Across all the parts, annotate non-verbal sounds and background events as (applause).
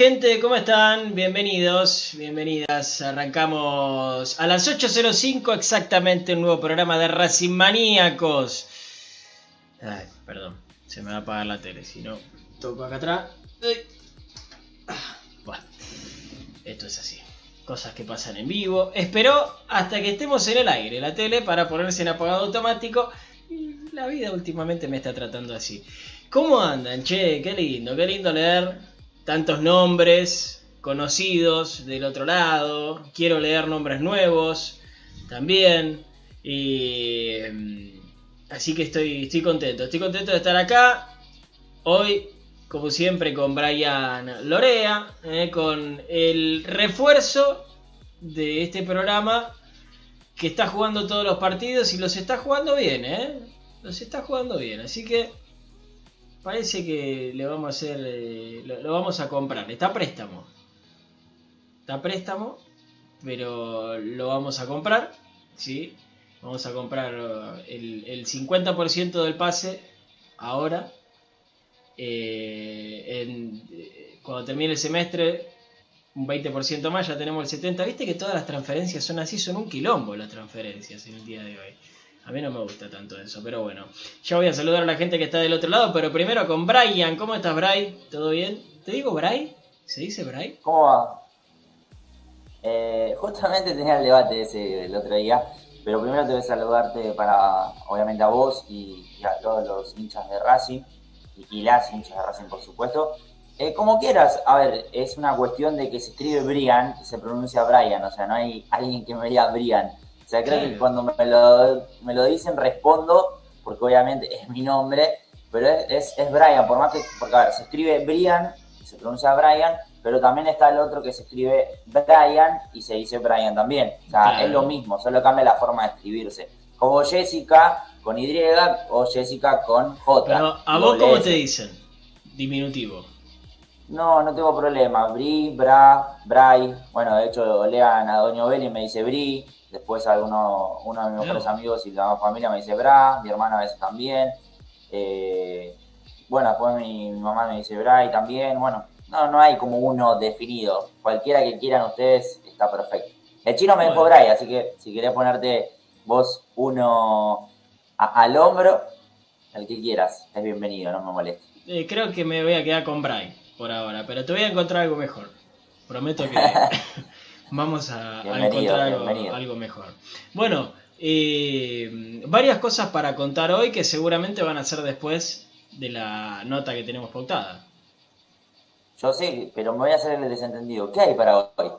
gente? ¿Cómo están? Bienvenidos, bienvenidas. Arrancamos a las 8.05 exactamente un nuevo programa de Racing Maníacos. Ay, perdón, se me va a apagar la tele, si no toco acá atrás. Bueno, esto es así. Cosas que pasan en vivo. Espero hasta que estemos en el aire la tele para ponerse en apagado automático. La vida últimamente me está tratando así. ¿Cómo andan? Che, qué lindo, qué lindo leer tantos nombres conocidos del otro lado. Quiero leer nombres nuevos también. Y, mm, así que estoy, estoy contento. Estoy contento de estar acá. Hoy, como siempre, con Brian Lorea. eh, con el refuerzo de este programa que está jugando todos los partidos y los está jugando bien, ¿eh? Los está jugando bien. Así que Parece que le vamos a hacer. eh, lo, vamos a comprar. Está a préstamo. Está préstamo. Pero lo vamos a comprar. ¿Sí? Vamos a comprar eh, el, el 50% del pase ahora. Eh, en- eh, cuando termine el semestre, un 20% más, ya tenemos el 70%. Viste que todas las transferencias son así, son un quilombo las transferencias en el día de hoy. A mí no me gusta tanto eso, pero bueno. Ya voy a saludar a la gente que está del otro lado, pero primero con Brian. ¿Cómo estás, Bray? ¿Todo bien? ¿Te digo Bray? ¿Se dice Bray? ¿Cómo va? Eh, justamente tenía el debate ese el otro día, pero primero te voy a saludarte para, obviamente, a vos y, a todos los hinchas de Racing, y, y las hinchas de Racing, por supuesto. Eh, como quieras, a ver, es una cuestión de que se escribe Brian y se pronuncia Brian, o sea, no hay alguien que me diga Brian. O sea, creo que cuando me lo, me lo dicen respondo, porque obviamente es mi nombre, pero es, es, es Brian, por más que, porque a ver, se escribe Brian, se pronuncia Brian, pero también está el otro que se escribe Brian y se dice Brian también. O sea, Claro. es lo mismo, solo cambia la forma de escribirse. Como Jessica con Y o Jessica con J. Pero, ¿a vos cómo te dicen? Diminutivo. No, no tengo problema. Bri, Bra, Bray. Bueno, de hecho, lean a Doña Beli y me dice Bri. Después alguno, uno de mis mejores amigos y la familia me dice Bra. Mi hermana a veces también. Eh, bueno, después mi, mi mamá me dice Bray también. Bueno, no, no hay como uno definido. Cualquiera que quieran ustedes está perfecto. El chino me dijo. Bray, así que si querés ponerte vos uno a- al hombro, el que quieras, es bienvenido, no me moleste. Eh, creo que me voy a quedar con Bray por ahora, pero te voy a encontrar algo mejor. Prometo que (laughs) (laughs) vamos a, encontrar algo, mejor. Bueno, eh, varias cosas para contar hoy que seguramente van a ser después de la nota que tenemos pautada. Yo sé, pero me voy a hacer el desentendido. ¿Qué hay para hoy?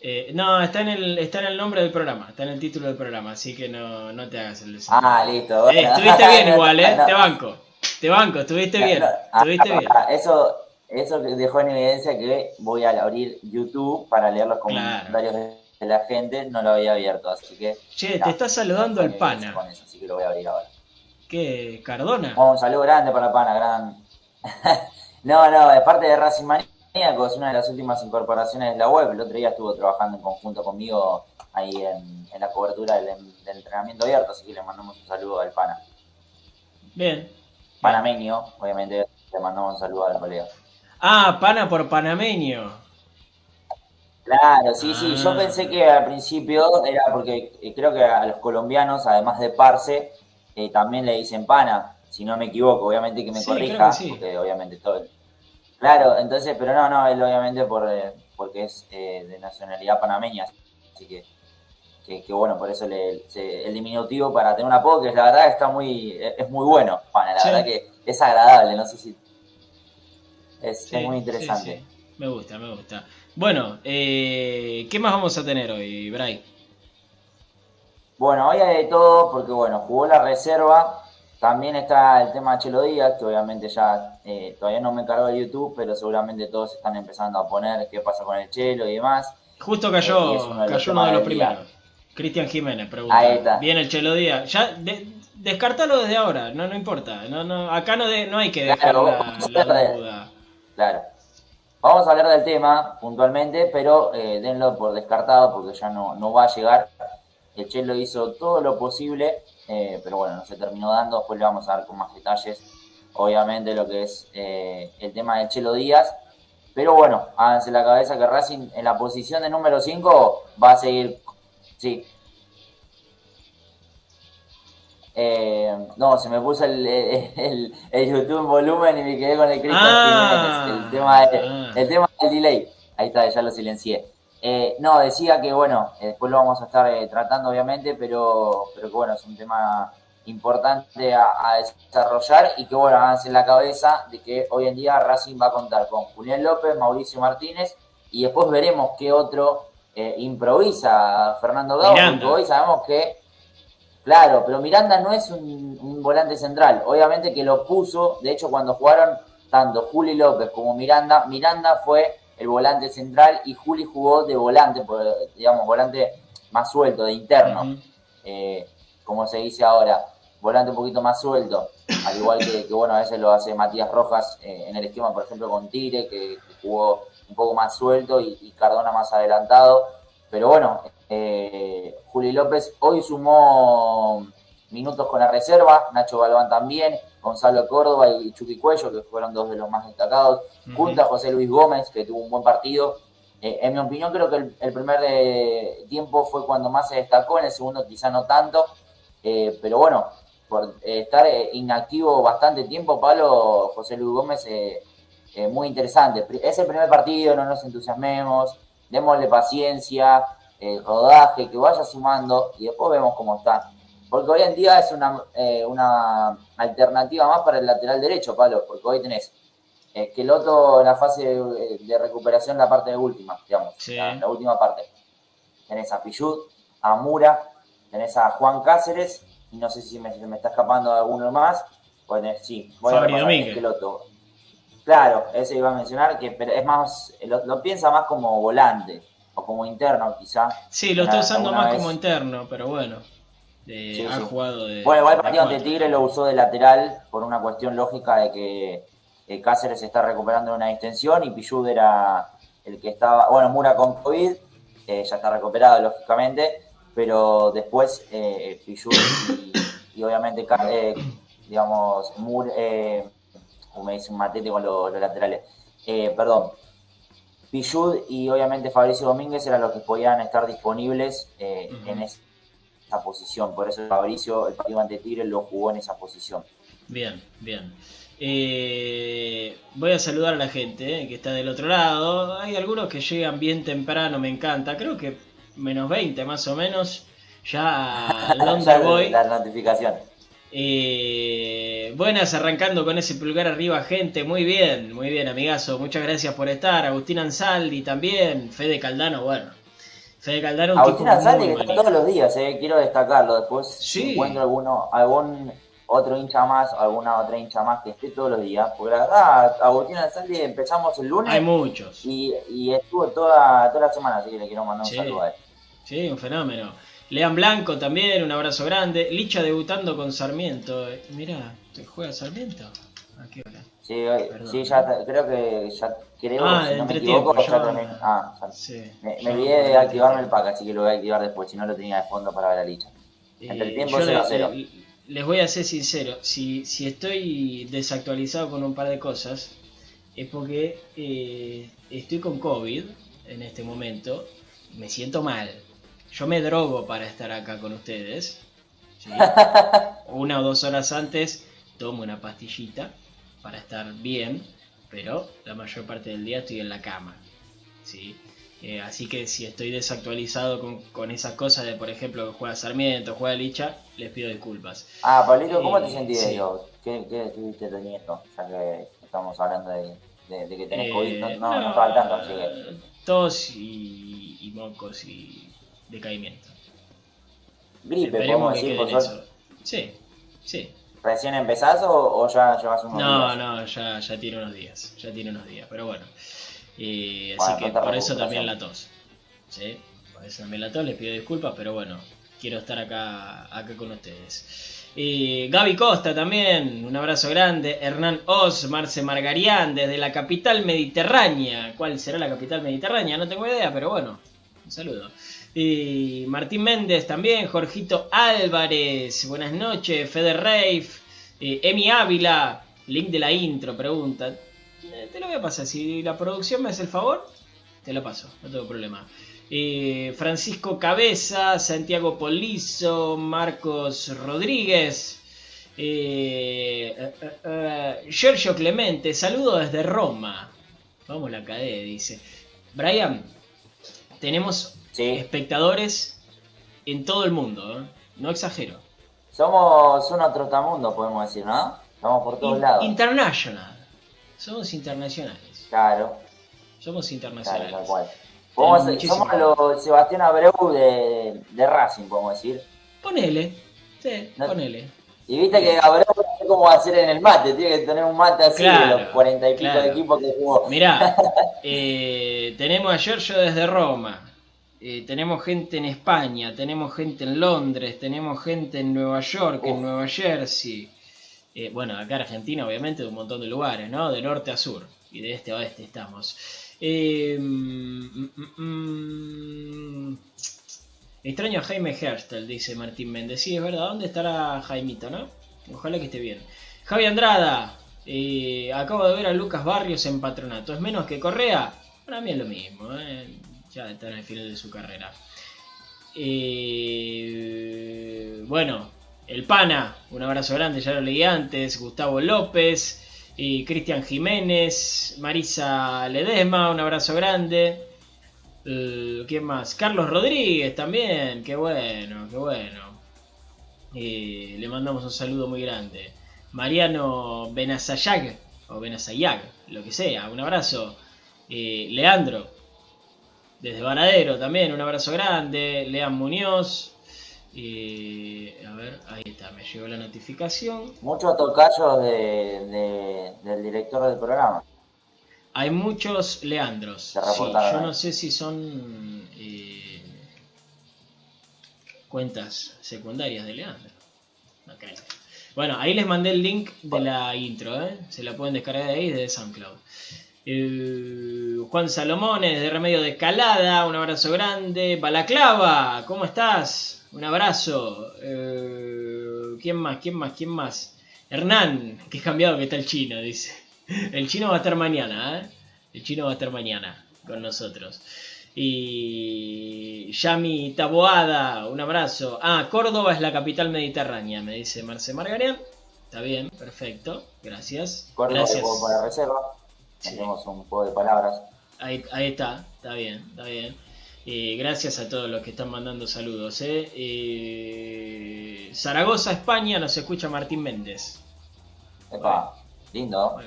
Eh, no, está en, el, está en el nombre del programa, está en el título del programa, así que no, no te hagas el deseo. Ah, listo. Eh, estuviste bien (laughs) igual, ¿eh? no, Te banco. Te banco, estuviste bien. no. Ah, Estuviste bien. Eso, eso dejó en evidencia que voy a abrir YouTube para leer los comentarios de, de la gente. No lo había abierto, así que. Che, no, te está saludando el en evidencia pana. Con eso, así que lo voy a abrir ahora. ¿Qué? ¿Cardona? Oh, un saludo grande para Pana, gran. (laughs) no, no, de parte de Racing Maníacos, una de las últimas incorporaciones de la web. El otro día estuvo trabajando en conjunto conmigo ahí en, en la cobertura del, del entrenamiento abierto, así que le mandamos un saludo al Pana. Bien. Panameño, obviamente le mandamos un saludo al colega. Ah, pana por panameño. Claro, sí, sí. Yo Ah. pensé que al principio era porque eh, creo que a los colombianos, además de Parce, eh, también le dicen pana, si no me equivoco, obviamente que me Sí, corrija, que sí. porque obviamente todo. Claro, entonces, pero no, no, él obviamente por, eh, porque es eh, de nacionalidad panameña, así que, que, que bueno, por eso le, se- el diminutivo para tener un apodo que la verdad está muy, es es muy bueno, pana, la Sí. verdad que es agradable, no sé si. Es, Sí, es muy interesante. sí. Me gusta, me gusta. Bueno, eh, ¿qué más vamos a tener hoy, Bray? Bueno, hoy hay de todo porque, bueno, jugó la reserva. También está el tema de Chelo Díaz, que obviamente ya eh, todavía no me cargó el YouTube, pero seguramente todos están empezando a poner qué pasa con el Chelo y demás. Justo Eh, cayó, uno de cayó uno de los primeros. Cristian Jiménez pregunta. Ahí está. Bien el Chelo Díaz. Ya, de- descartalo desde ahora, no, no importa. No, no, acá no, de- no hay que dejar Claro, la, la de- duda. Claro. Vamos a hablar del tema puntualmente, pero eh, denlo por descartado porque ya no, no va a llegar. El Chelo hizo todo lo posible, eh, pero bueno, no se terminó dando. Después le vamos a dar con más detalles, obviamente, lo que es eh, el tema del Chelo Díaz. Pero bueno, háganse la cabeza que Racing en la posición de número 5 va a seguir. Sí. Eh, no, se me puso el, el- el YouTube en volumen y me quedé con el Cristian Ah, Jiménez. El tema, de- ah. el tema del delay. Ahí está, ya lo silencié. Eh, no, decía que bueno, eh, después lo vamos a estar eh, tratando obviamente, pero, pero que bueno, es un tema importante a, a desarrollar y que bueno, háganse en la cabeza de que hoy en día Racing va a contar con Julián López, Mauricio Martínez y después veremos qué otro eh, improvisa Fernando Gago, porque hoy sabemos que Claro, pero Miranda no es un, un volante central. Obviamente que lo puso, de hecho cuando jugaron tanto Juli López como Miranda, Miranda fue el volante central y Juli jugó de volante, digamos, volante más suelto, de interno, eh, como se dice ahora, volante un poquito más suelto, al igual que, que, bueno, a veces lo hace Matías Rojas eh, en el esquema, por ejemplo, con Tire, que, que jugó un poco más suelto y, y Cardona más adelantado. Pero bueno, eh, Juli López hoy sumó minutos con la reserva, Nacho Galván también, Gonzalo Córdoba y Chucky Cuello, que fueron dos de los más destacados, Ujú. junto a José Luis Gómez, que tuvo un buen partido. Eh, en mi opinión, creo que el, el primer eh, tiempo fue cuando más se destacó, en el segundo quizá no tanto, Eh, pero bueno, por estar inactivo bastante tiempo, Pablo, José Luis Gómez, muy interesante. Es el primer partido, no nos entusiasmemos, démosle paciencia, eh, rodaje, que vaya sumando y después vemos cómo está. Porque hoy en día es una, eh, una alternativa más para el lateral derecho, Pablo, porque hoy tenés eh, que el otro en la fase de, de recuperación, la parte de última, digamos, Sí. la, la última parte. Tenés a Pichut, a Mura, tenés a Juan Cáceres, y no sé si me, me está escapando alguno más. Pues tenés- sí, voy Fabri a Domínguez. el otro. Claro, ese iba a mencionar, que pero es más, lo, lo piensa más como volante, o como interno quizá. Sí, lo está usando más vez. como interno, pero bueno. eh, Sí, ha sí. jugado de. Bueno, igual el partido ante. Tigre lo usó de lateral por una cuestión lógica de que eh, Cáceres está recuperando una distensión y Pillud era el que estaba, bueno, Mura con COVID, eh, ya está recuperado lógicamente, pero después eh, Pillud y, y obviamente, eh, digamos, Mura, eh, como me dice un matete con los, los laterales, perdón, Pillud y obviamente Fabricio Domínguez eran los que podían estar disponibles eh, en esa posición. Por eso Fabricio, el partido ante Tigre, lo jugó en esa posición. Bien, bien. Eh, voy a saludar a la gente eh, que está del otro lado. Hay algunos que llegan bien temprano, me encanta. Creo que menos 20 más o menos. Ya London (laughs) Boy. La notificación. Eh, buenas, arrancando con ese pulgar arriba, gente. Muy bien, muy bien, amigazo. Muchas gracias por estar. Agustín Ansaldi también. Fede Caldano, bueno. Fede Caldano, un Agustín Ansaldi, que está todos los días, eh, quiero destacarlo. Después, Sí. si encuentro alguno, algún otro hincha más, alguna otra hincha más que esté todos los días. Porque la verdad, Agustín Ansaldi empezamos el lunes Hay muchos. y, y estuvo toda, toda la semana, así que le quiero mandar un Sí. saludo a él. Sí, un fenómeno. Lean Blanco también, un abrazo grande. Licha debutando con Sarmiento. Mirá, ¿te juega Sarmiento? ¿A qué hora? Sí, eh, sí, ya te- creo que ya creo, Ah, si no me equivoco, ya- ya terminé. Ah, ya- Sí. me, olvidé de activarme el pack, así que lo voy a activar después, si no lo tenía de fondo para ver a Licha. Entre Eh, tiempo yo 0 a le- 0. le- les voy a ser sincero, si, si estoy desactualizado con un par de cosas, es porque eh, estoy con COVID en este momento, me siento mal. Yo me drogo para estar acá con ustedes. ¿sí? (laughs) Una o dos horas antes tomo una pastillita para estar bien, pero la mayor parte del día estoy en la cama. ¿sí? Eh, así que si estoy desactualizado con, con esas cosas de, por ejemplo, que juega Sarmiento, juega Licha, les pido disculpas. Ah, Pablito, ¿cómo te Eh, sentís sí. ¿Qué, ¿Qué estuviste teniendo? Ya que estamos hablando de, de- de que tenés Eh, COVID, no, no, no estaba al tanto, así que... Tos y, y mocos y decaimiento. Gripe, Esperemos que decir, quede en eso. Sí, sí. ¿Recién empezás o, o ya llevas unos No, días? no, ya, ya tiene unos días. Ya tiene unos días, pero bueno. Eh, Bueno, así que por eso también la tos. ¿sí? Por eso también la tos, les pido disculpas, pero bueno, quiero estar acá, acá con ustedes. Eh, Gaby Costa también, un abrazo grande. Hernán Oz, Marce Margarián, desde la capital mediterránea. ¿Cuál será la capital mediterránea? No tengo idea, pero bueno, un saludo. Martín Méndez también, Jorgito Álvarez, buenas noches, Fede Reif, eh, Emi Ávila, link de la intro, pregunta. Eh, te lo voy a pasar, si la producción me hace el favor, te lo paso, no tengo problema. Eh, Francisco Cabeza, Santiago Polizo, Marcos Rodríguez, eh, Giorgio Clemente, saludo desde Roma. Vamos la cadena, dice. Brian, tenemos Sí, espectadores en todo el mundo, ¿eh? no exagero. somos unos trotamundos, podemos decir, ¿no? Estamos por todos In- lados. international. Somos internacionales. Claro, Somos claro, internacionales. tal cual. Podemos- somos los Sebastián Abreu de, de Racing, podemos decir. Ponele. Sí, No- ponele. Y viste que Abreu no sé cómo va a hacer en el mate, tiene que tener un mate así Claro, de los cuarenta y pico claro. de equipos que jugó. Mirá, (laughs) eh, tenemos a Giorgio desde Roma. Eh, tenemos gente en España, tenemos gente en Londres, tenemos gente en Nueva York, en. Nueva Jersey. Eh, bueno, acá en Argentina, obviamente, de un montón de lugares, ¿no? De norte a sur y de este a oeste estamos. Eh, mm, mm, mm, extraño a Jaime Herstel, dice Martín Méndez. Sí, es verdad, ¿dónde estará Jaimito, no? Ojalá que esté bien. Javi Andrada, eh, acabo de ver a Lucas Barrios en Patronato. ¿Es menos que Correa? Para mí es lo mismo, ¿eh? Ya está en el final de su carrera. Eh, bueno, el Pana, un abrazo grande, ya lo leí antes, Gustavo López, Cristian Jiménez, Marisa Ledesma, un abrazo grande. Eh, ¿Quién más? Carlos Rodríguez también, qué bueno, qué bueno. Eh, le mandamos un saludo muy grande. Mariano Benazayag, o Benazayag, lo que sea, un abrazo. Eh, Leandro, desde Varadero también, un abrazo grande. Lean Muñoz. Eh, a ver, ahí está, me llegó la notificación. Muchos tocayos de, de- del director del programa. Hay muchos Leandros. Sí, yo no sé si son eh, cuentas secundarias de Leandro. No creo. Bueno, ahí les mandé el link de la intro, ¿eh? se la pueden descargar de ahí desde SoundCloud. Juan Salomones de Remedio de Escalada, un abrazo grande. Balaclava, ¿cómo estás? Un abrazo. Eh, ¿Quién más? ¿Quién más? ¿Quién más? Hernán, qué cambiado que está el chino, dice. El chino va a estar mañana, ¿eh? El chino va a estar mañana con nosotros. Y Yami Taboada, un abrazo. Ah, Córdoba es la capital mediterránea, me dice Marce Margarian. Está bien, perfecto. Gracias. Córdoba Gracias. la reserva. Sí. Hacemos un juego de palabras. Ahí, ahí está, está bien, está bien. Y gracias a todos los que están mandando saludos. ¿eh? Eh, Zaragoza, España, nos escucha Martín Méndez. Epa, lindo.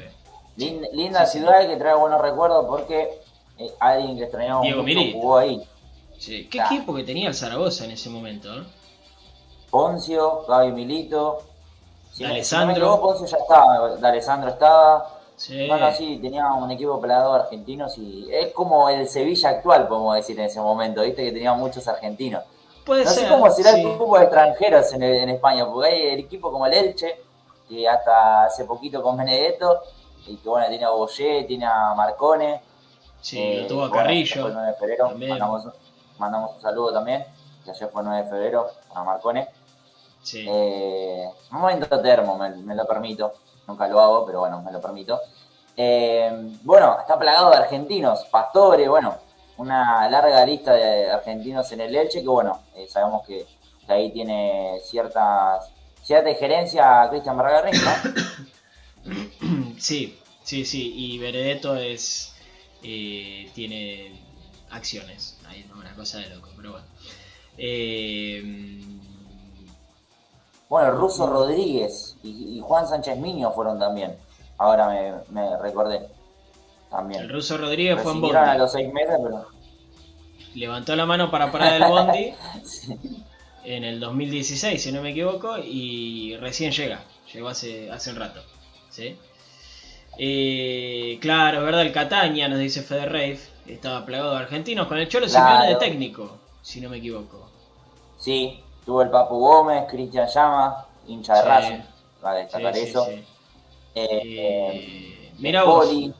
Lin- linda ciudad que trae buenos recuerdos porque eh, alguien que extrañamos Diego mucho jugó ahí. Sí, ¿Qué equipo que tenía el Zaragoza en ese momento? eh? Poncio, Gaby Milito. Si, no D'Alessandro. Poncio ya estaba, de Alessandro estaba. Sí. Bueno, sí, tenía un equipo pelado argentino y es como el Sevilla actual, podemos decir en ese momento, viste que tenía muchos argentinos. Puede No ser. sé cómo será sí. el grupo de extranjeros en, en España, porque hay el equipo como el Elche, que hasta hace poquito con Benedetto, y que bueno, tiene a Boyé, tiene a Marcone. Sí, eh, lo tuvo a bueno, Carrillo. el 9 de febrero, mandamos, mandamos un saludo también, que ayer fue el 9 de febrero a Marcone. Sí. Eh, un momento termo, me, me lo permito. Nunca lo hago, pero bueno, me lo permito. Eh, bueno, está plagado de argentinos, Pastore, bueno, una larga lista de argentinos en el Elche, que bueno, eh, sabemos que, ahí tiene ciertas, cierta injerencia Cristian Barragarín, ¿no? (coughs) Sí, sí, sí. Y Benedetto es. eh, tiene acciones. Ahí no, una cosa de loco, pero bueno. Eh, Bueno, el ruso Rodríguez y, y Juan Sánchez Miño fueron también. Ahora me, me recordé. También. el ruso Rodríguez fue en Rescindieron a Bondi. los seis meses, pero. Levantó la mano para parar el Bondi (laughs) en el 2016, si no me equivoco, y recién llega. Llegó hace, hace un rato. ¿sí? Eh, claro, es verdad, el Cataña, nos dice Fede Reif, estaba plagado de argentinos con el Cholo Claro. Simeone de técnico, si no me equivoco. Sí, tuvo el Papu Gómez, Cristian Llama, hincha de Sí. Racing, va a Sí, destacar sí, eso. sí. Eh, Eh, eh, mira vos. Poli,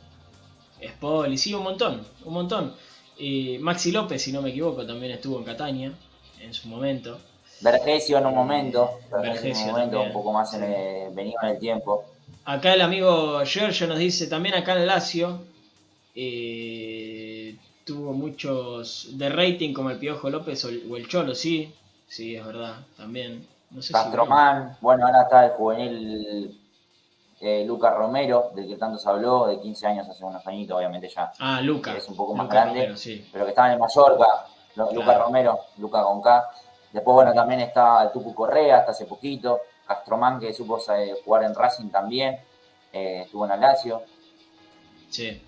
Spoli, sí, un montón, un montón. Eh, Maxi López, si no me equivoco, también estuvo en Cataña en su momento. Vergesio en un momento, Vergesio en Vergesio un momento, también, un poco más en el- venido en el tiempo. Acá el amigo Giorgio nos dice, también acá en Lazio, eh, tuvo muchos de rating como el Piojo López o el, o el Cholo, sí, sí, es verdad, también. No sé si- Castromán, bueno, ahora está el juvenil eh, Lucas Romero, del que tanto se habló, de 15 años, hace unos añitos, obviamente ya, Ah, Luca. es un poco más Luca grande. Romero, sí. pero que estaba en el Mallorca, Claro. Lucas Romero, Lucas con K. Después, bueno, también está el Tucu Correa, hasta hace poquito, Castromán, que supo eh, jugar en Racing también, eh, estuvo en Alacio, Sí,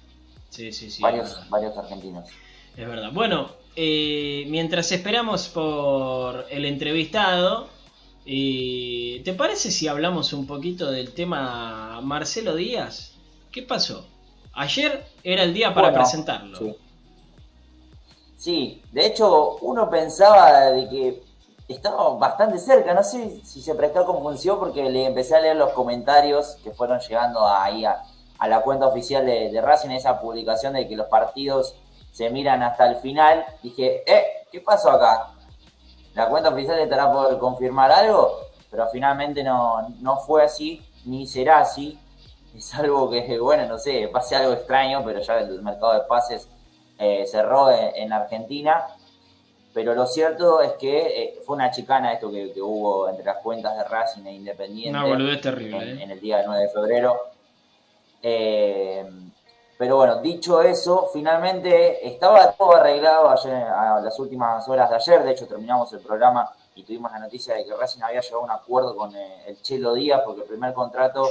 sí, sí, sí. varios, varios argentinos. Es verdad. Bueno, eh, mientras esperamos por el entrevistado, eh, ¿te parece si hablamos un poquito del tema Marcelo Díaz? ¿Qué pasó? Ayer era el día para Bueno, presentarlo. Sí. Sí, de hecho uno pensaba de que estaba bastante cerca, no sé si se prestó confusión porque le empecé a leer los comentarios que fueron llegando ahí a, a la cuenta oficial de, de Racing, esa publicación de que los partidos se miran hasta el final. Dije, eh, ¿qué pasó acá? La cuenta oficial estará por confirmar algo, pero finalmente no, no fue así, ni será así. Es algo que, (laughs) bueno, no sé, pase algo extraño, pero ya el mercado de pases eh, cerró en, en Argentina. pero lo cierto es que eh, fue una chicana esto que, que, hubo entre las cuentas de Racing e Independiente. Una boludez terrible. En, ¿eh? en, el día del 9 de febrero. Pero bueno, dicho eso, finalmente estaba todo arreglado ayer, a las últimas horas de ayer. De hecho, terminamos el programa y tuvimos la noticia de que Racing había llegado a un acuerdo con eh, el Chelo Díaz porque el primer contrato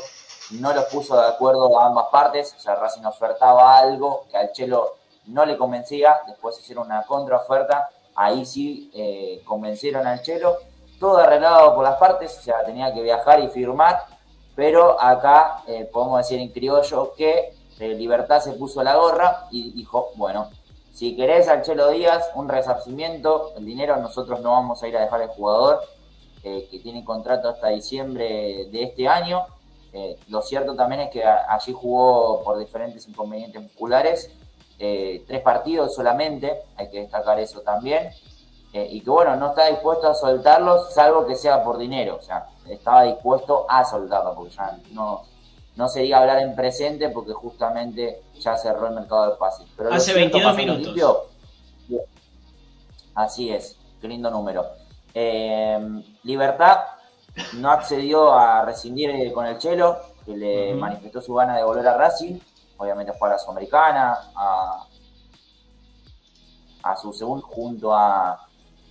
no los puso de acuerdo a ambas partes. O sea, Racing ofertaba algo que al Chelo no le convencía. Después hicieron una contraoferta ahí sí eh, convencieron al Chelo, todo arreglado por las partes, o sea, tenía que viajar y firmar, pero acá eh, podemos decir en criollo que eh, Libertad se puso la gorra y dijo, bueno, si querés al Chelo Díaz un resarcimiento, el dinero nosotros no vamos a ir a dejar al jugador, que tiene contrato hasta diciembre de este año. lo cierto también es que allí jugó por diferentes inconvenientes musculares eh, tres partidos solamente, hay que destacar eso también, eh, y que bueno, no está dispuesto a soltarlos, salvo que sea por dinero, o sea, estaba dispuesto a soltarlo, porque ya no, no sería hablar en presente, porque justamente ya cerró el mercado de pases. Pero Hace 22 minutos. Limpio, así es, qué lindo número. Eh, Libertad no accedió a rescindir con el Chelo, que le uh -huh. manifestó su gana de volver a Racing obviamente fue a la Sudamericana, a, a su segundo junto a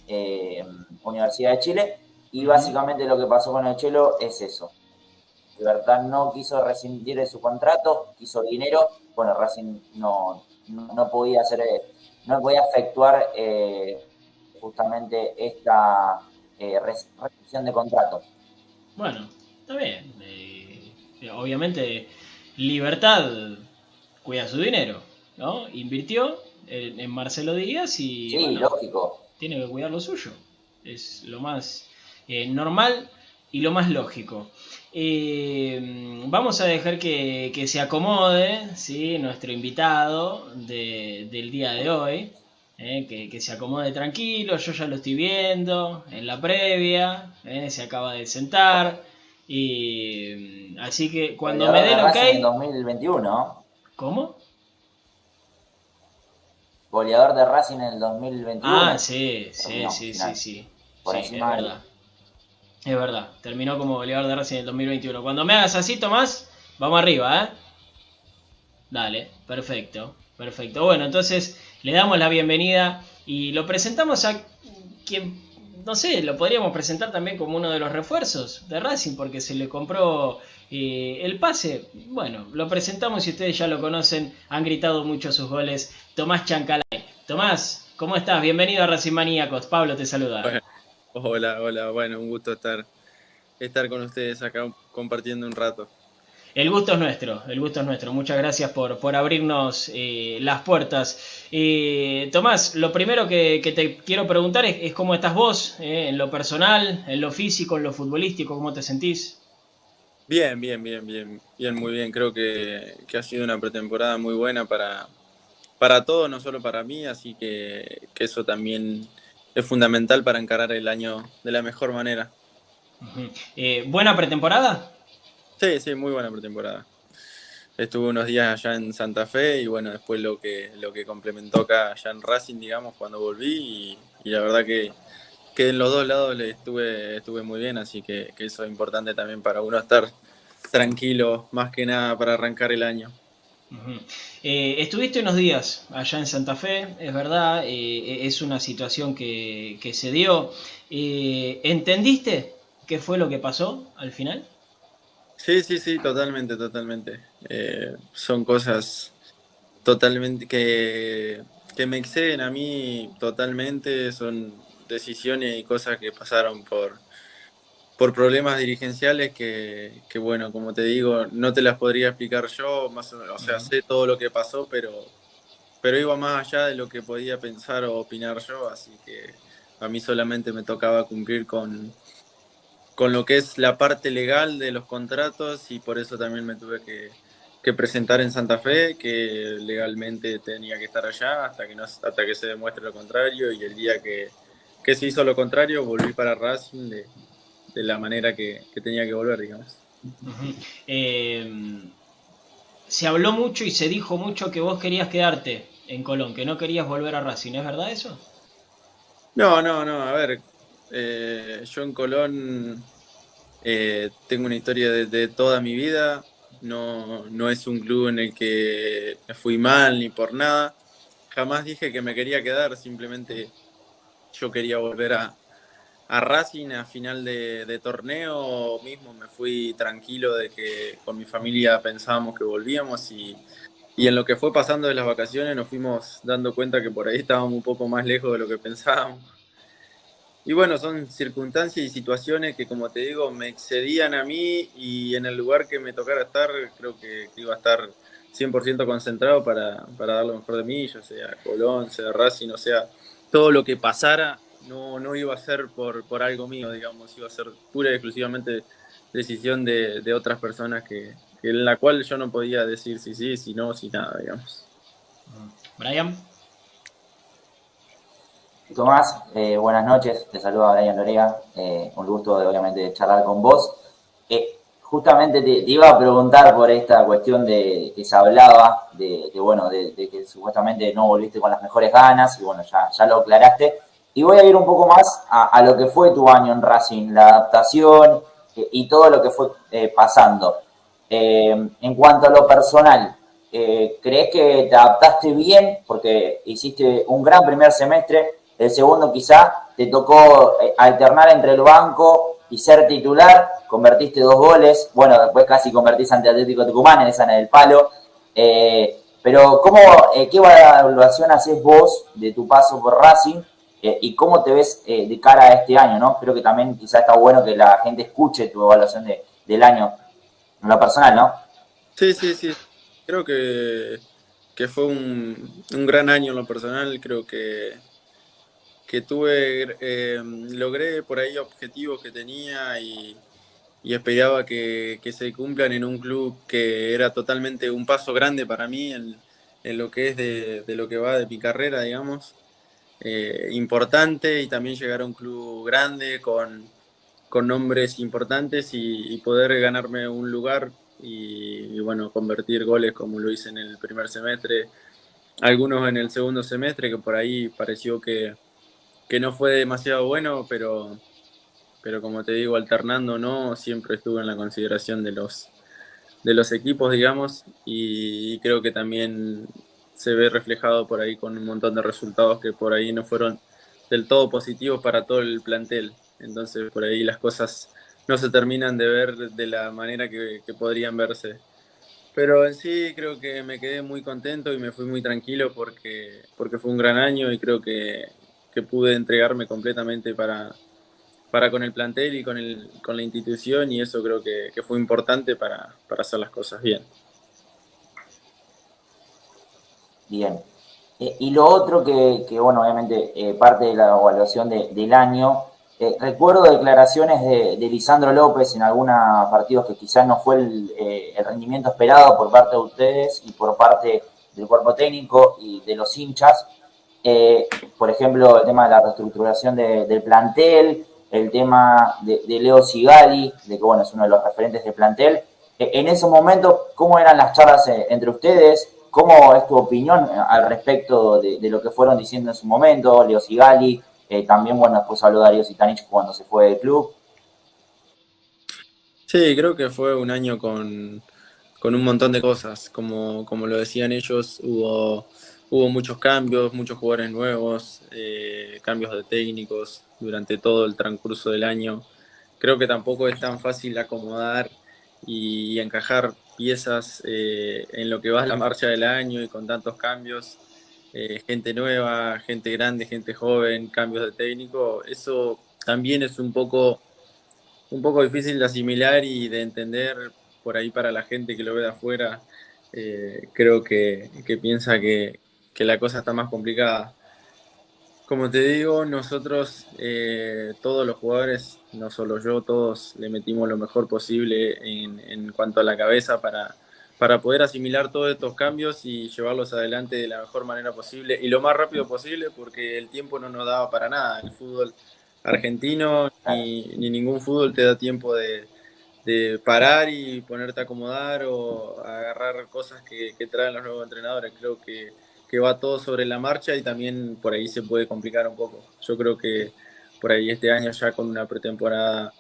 eh, Universidad de Chile. Y básicamente lo que pasó con el Chelo es eso. Libertad no quiso rescindir de su contrato, quiso dinero. Bueno, Racing no, no, no podía hacer, no podía efectuar eh, justamente esta eh, restricción de contrato. Bueno, está bien. Eh, obviamente, Libertad cuida su dinero, ¿no? Invirtió en, en Marcelo Díaz y. Sí, bueno, lógico. Tiene que cuidar lo suyo. Es lo más eh, normal y lo más lógico. Eh, vamos a dejar que, que, se acomode ¿sí? nuestro invitado de, del día de hoy. Eh, que, que, se acomode tranquilo, yo ya lo estoy viendo en la previa, eh, se acaba de sentar. Y, así que cuando me dé ok. En 2021. ¿Cómo? Goleador de Racing en el 2021. Ah, sí, sí, sí, sí, sí. Por sí, encima es verdad. Es verdad, terminó como goleador de Racing en el 2021. Cuando me hagas así, Tomás, vamos arriba, ¿eh? Dale, perfecto, perfecto. Bueno, entonces le damos la bienvenida y lo presentamos a quien, no sé, lo podríamos presentar también como uno de los refuerzos de Racing porque se le compró eh, el pase, bueno, lo presentamos y ustedes ya lo conocen, han gritado mucho sus goles. Tomás Chancalay. Tomás, ¿cómo estás? Bienvenido a Racing Maníacos. Pablo te saluda. Hola, hola, bueno, un gusto estar, estar con ustedes acá compartiendo un rato. El gusto es nuestro, el gusto es nuestro. Muchas gracias por, por abrirnos eh, las puertas. Eh, Tomás, lo primero que, que, te quiero preguntar es, es cómo estás vos, eh, en lo personal, en lo físico, en lo futbolístico, cómo te sentís. Bien, bien, bien, bien, bien, muy bien. Creo que, que ha sido una pretemporada muy buena para, para todos, no solo para mí, así que, que, eso también es fundamental para encarar el año de la mejor manera. Uh -huh. eh, ¿Buena pretemporada? Sí, sí, muy buena pretemporada. Estuve unos días allá en Santa Fe y bueno, después lo que, lo que complementó acá allá en Racing, digamos, cuando volví y, y la verdad que, que en los dos lados le estuve, estuve muy bien, así que, que, eso es importante también para uno estar tranquilo, más que nada para arrancar el año. Eh, estuviste unos días allá en Santa Fe, es verdad, eh, es una situación que, que se dio. Eh, ¿Entendiste qué fue lo que pasó al final? Sí, sí, sí, totalmente, totalmente. Son cosas totalmente que, que me exceden a mí totalmente, son decisiones y cosas que pasaron por, por problemas dirigenciales que, que, bueno, como te digo, no te las podría explicar yo, más o, o sea, sé todo lo que pasó, pero, pero iba más allá de lo que podía pensar o opinar yo, así que a mí solamente me tocaba cumplir con, con lo que es la parte legal de los contratos y por eso también me tuve que, que presentar en Santa Fe, que legalmente tenía que estar allá hasta que, no, hasta que se demuestre lo contrario y el día que que se hizo lo contrario, volví para Racing de, de la manera que, que, tenía que volver, digamos. Uh -huh. eh, se habló mucho y se dijo mucho que vos querías quedarte en Colón, que no querías volver a Racing, ¿es verdad eso? No, no, no, a ver, eh, yo en Colón eh, tengo una historia de, de, toda mi vida, no, no es un club en el que me fui mal ni por nada, jamás dije que me quería quedar, simplemente yo quería volver a, a Racing a final de, torneo, mismo me fui tranquilo de que con mi familia pensábamos que volvíamos y, y, en lo que fue pasando de las vacaciones nos fuimos dando cuenta que por ahí estábamos un poco más lejos de lo que pensábamos. Y bueno, son circunstancias y situaciones que como te digo me excedían a mí y en el lugar que me tocara estar creo que iba a estar 100% concentrado para, para dar lo mejor de mí, ya sea Colón, sea Racing, o sea, todo lo que pasara no, no iba a ser por, por algo mío, digamos, iba a ser pura y exclusivamente decisión de, de otras personas que, que, en la cual yo no podía decir si sí, si no, si nada, digamos. Brian. Tomás, eh, buenas noches, te saluda Brian Lorea, eh, un gusto de obviamente charlar con vos. Eh, justamente te, te, iba a preguntar por esta cuestión de que se hablaba, de, de bueno, de, de, que supuestamente no volviste con las mejores ganas, y bueno, ya, ya lo aclaraste. Y voy a ir un poco más a, lo que fue tu año en Racing, la adaptación eh, y todo lo que fue eh, pasando. Eh, en cuanto a lo personal, ¿crees que te adaptaste bien? Porque hiciste un gran primer semestre, el segundo quizá te tocó alternar entre el banco y ser titular, convertiste dos goles, bueno, después casi convertís ante Atlético Tucumán en esa en el palo. pero, ¿cómo, ¿qué evaluación haces vos de tu paso por Racing? Eh, y cómo te ves eh, de cara a este año, ¿no? Creo que también quizá está bueno que la gente escuche tu evaluación de, del año en lo personal, ¿no? Sí, sí, sí. Creo que, que fue un, un, gran año en lo personal. Creo que, que tuve, eh, logré por ahí objetivos que tenía y, y esperaba que, que, se cumplan en un club que era totalmente un paso grande para mí en, en lo que es de, de lo que va de mi carrera, digamos eh, importante y también llegar a un club grande con, con nombres importantes y, poder ganarme un lugar y, bueno, convertir goles como lo hice en el primer semestre, algunos en el segundo semestre que por ahí pareció que, que no fue demasiado bueno, pero, pero como te digo, alternando no, siempre estuve en la consideración de los, de los equipos, digamos, y creo que también se ve reflejado por ahí con un montón de resultados que por ahí no fueron del todo positivos para todo el plantel. Entonces por ahí las cosas no se terminan de ver de la manera que, podrían verse. Pero en sí creo que me quedé muy contento y me fui muy tranquilo porque, porque fue un gran año y creo que, que pude entregarme completamente para, para con el plantel y con, el, con la institución y eso creo que, que fue importante para, para hacer las cosas bien. Bien. Eh, y lo otro que, que bueno, obviamente eh, parte de la evaluación de, del año, eh, recuerdo declaraciones de, de, Lisandro López en algunos partidos que quizás no fue el, rendimiento esperado por parte de ustedes y por parte del cuerpo técnico y de los hinchas. por ejemplo, el tema de la reestructuración de, del plantel, el tema de, Leo Sigali, de que bueno, es uno de los referentes del plantel. en esos momentos, ¿cómo eran las charlas entre ustedes? ¿Cómo es tu opinión al respecto de, lo que fueron diciendo en su momento, Leo Sigali? Eh, también, bueno, después habló Darío Sitanich cuando se fue del club. Sí, creo que fue un año con, con un montón de cosas. Como, como lo decían ellos, hubo, hubo muchos cambios, muchos jugadores nuevos, eh, cambios de técnicos durante todo el transcurso del año. Creo que tampoco es tan fácil acomodar y encajar piezas eh, en lo que va la marcha del año y con tantos cambios, eh, gente nueva, gente grande, gente joven, cambios de técnico, eso también es un poco, un poco difícil de asimilar y de entender por ahí para la gente que lo ve de afuera. Eh, creo que, que piensa que, que, la cosa está más complicada. Como te digo, nosotros, eh, todos los jugadores, no solo yo, todos le metimos lo mejor posible en, en cuanto a la cabeza para, para poder asimilar todos estos cambios y llevarlos adelante de la mejor manera posible y lo más rápido posible porque el tiempo no nos daba para nada. El fútbol argentino ni, ni ningún fútbol te da tiempo de, de, parar y ponerte a acomodar o agarrar cosas que, que traen los nuevos entrenadores. Creo que que va todo sobre la marcha y también por ahí se puede complicar un poco. Yo creo que por ahí este año ya con una pretemporada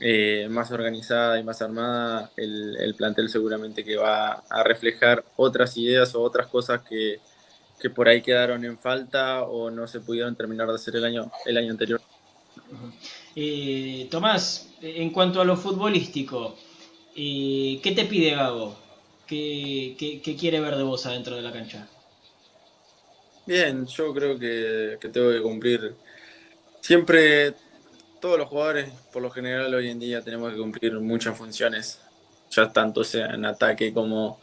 eh, más organizada y más armada, el, plantel seguramente que va a reflejar otras ideas o otras cosas que, que, por ahí quedaron en falta o no se pudieron terminar de hacer el año, el año anterior. Eh, Tomás, en cuanto a lo futbolístico, eh, ¿qué te pide Gago? ¿Qué, ¿Qué, quiere ver de vos adentro de la cancha? Bien, yo creo que, que tengo que cumplir. Siempre todos los jugadores, por lo general hoy en día tenemos que cumplir muchas funciones, ya tanto sea en ataque como,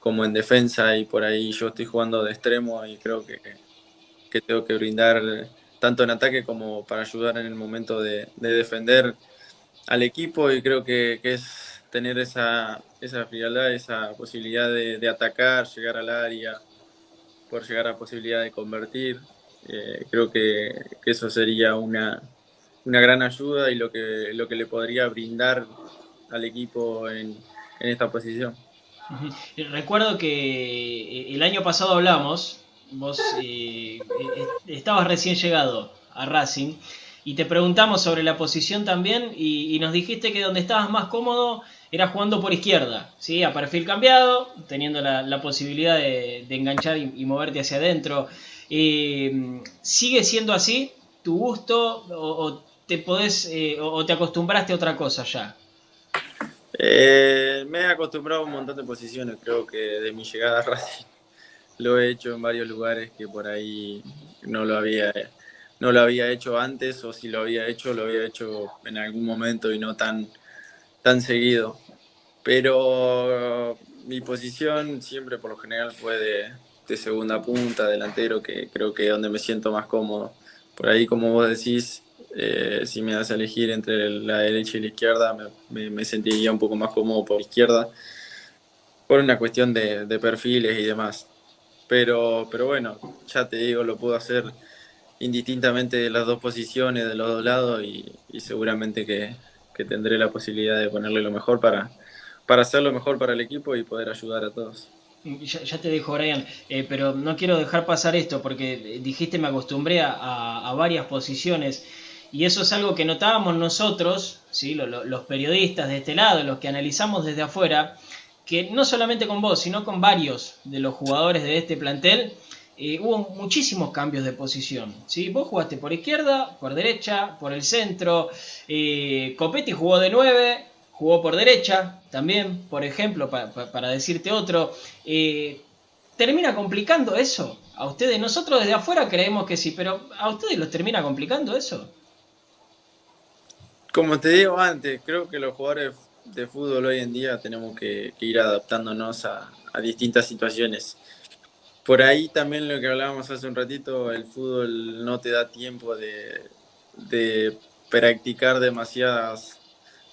como en defensa y por ahí yo estoy jugando de extremo y creo que, que tengo que brindar tanto en ataque como para ayudar en el momento de, defender al equipo y creo que, es tener esa, esa frialdad, esa posibilidad de, atacar, llegar al área, poder llegar a posibilidad de convertir. Eh, creo que, eso sería una, una gran ayuda y lo que, lo que le podría brindar al equipo en, esta posición. Recuerdo que eh, el año pasado hablamos, vos eh, estabas recién llegado a Racing y te preguntamos sobre la posición también y, nos dijiste que donde estabas más cómodo era jugando por izquierda, ¿sí? a perfil cambiado, teniendo la, posibilidad de, enganchar y, moverte hacia adentro. ¿Sigue siendo así tu gusto o, te podés eh, o te acostumbraste a otra cosa ya? Eh, me he acostumbrado a un montón de posiciones, creo que de mi llegada a Racing (laughs) lo he hecho en varios lugares que por ahí no lo había no lo había hecho antes o si lo había hecho lo había hecho en algún momento y no tan tan seguido. Pero mi posición siempre por lo general fue de, de segunda punta, delantero, que creo que es donde me siento más cómodo. Por ahí, como vos decís, eh, si me das a elegir entre la derecha y la izquierda, me, sentiría un poco más cómodo por izquierda, por una cuestión de, perfiles y demás. Pero, pero bueno, ya te digo, lo puedo hacer indistintamente de las dos posiciones, de los dos lados, y, seguramente que, tendré la posibilidad de ponerle lo mejor para, para hacer lo mejor para el equipo y poder ayudar a todos. Ya, te dejo, Brian, eh, pero no quiero dejar pasar esto porque dijiste me acostumbré a varias posiciones. Y eso es algo que notábamos nosotros, ¿sí? los, periodistas de este lado, los que analizamos desde afuera, que no solamente con vos, sino con varios de los jugadores de este plantel, hubo muchísimos cambios de posición. ¿sí? Vos jugaste por izquierda, por derecha, por el centro. Eh, Copetti jugó de 9, jugó por derecha también, por ejemplo, para decirte otro. ¿Termina complicando eso? A ustedes, nosotros desde afuera creemos que sí, pero ¿a ustedes los termina complicando eso? Como te digo antes, creo que los jugadores de fútbol hoy en día tenemos que, ir adaptándonos a, distintas situaciones. Por ahí también lo que hablábamos hace un ratito, el fútbol no te da tiempo de, practicar demasiadas,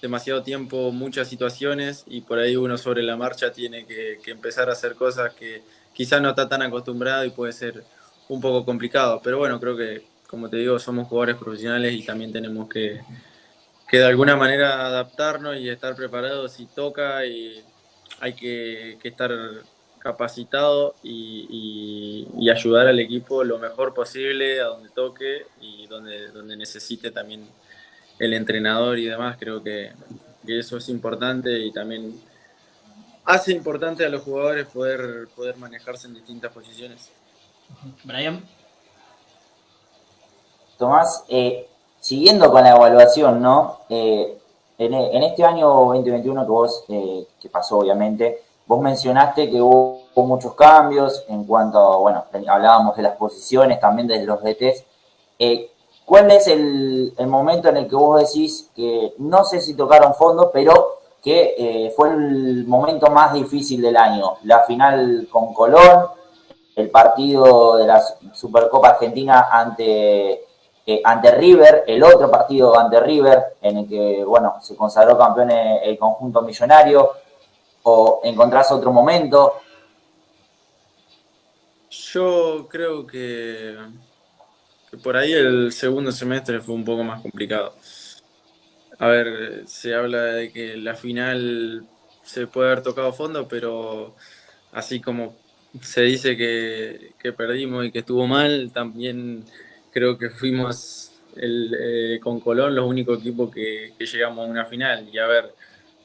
demasiado tiempo muchas situaciones y por ahí uno sobre la marcha tiene que, que empezar a hacer cosas que quizás no está tan acostumbrado y puede ser un poco complicado. Pero bueno, creo que, como te digo, somos jugadores profesionales y también tenemos que que de alguna manera adaptarnos y estar preparados si toca y hay que, estar capacitado y, ayudar al equipo lo mejor posible a donde toque y donde, donde necesite también el entrenador y demás. Creo que, eso es importante y también hace importante a los jugadores poder, poder manejarse en distintas posiciones. Brian. Tomás, eh, siguiendo con la evaluación, ¿no? Eh, en, este año 2021 que vos, eh, que pasó obviamente, vos mencionaste que hubo, muchos cambios en cuanto, bueno, hablábamos de las posiciones, también de los DTs. Eh, ¿Cuál es el, momento en el que vos decís que no sé si tocaron fondo, pero que fue el momento más difícil del año? La final con Colón, el partido de la Supercopa Argentina ante ante River, el otro partido ante River, en el que, bueno, se consagró campeón el conjunto millonario, o encontrás otro momento. Yo creo que, por ahí el segundo semestre fue un poco más complicado. A ver, se habla de que la final se puede haber tocado fondo, pero así como se dice que, que, perdimos y que estuvo mal, también creo que fuimos el, eh, con Colón los únicos equipos que, que, llegamos a una final. Y a ver,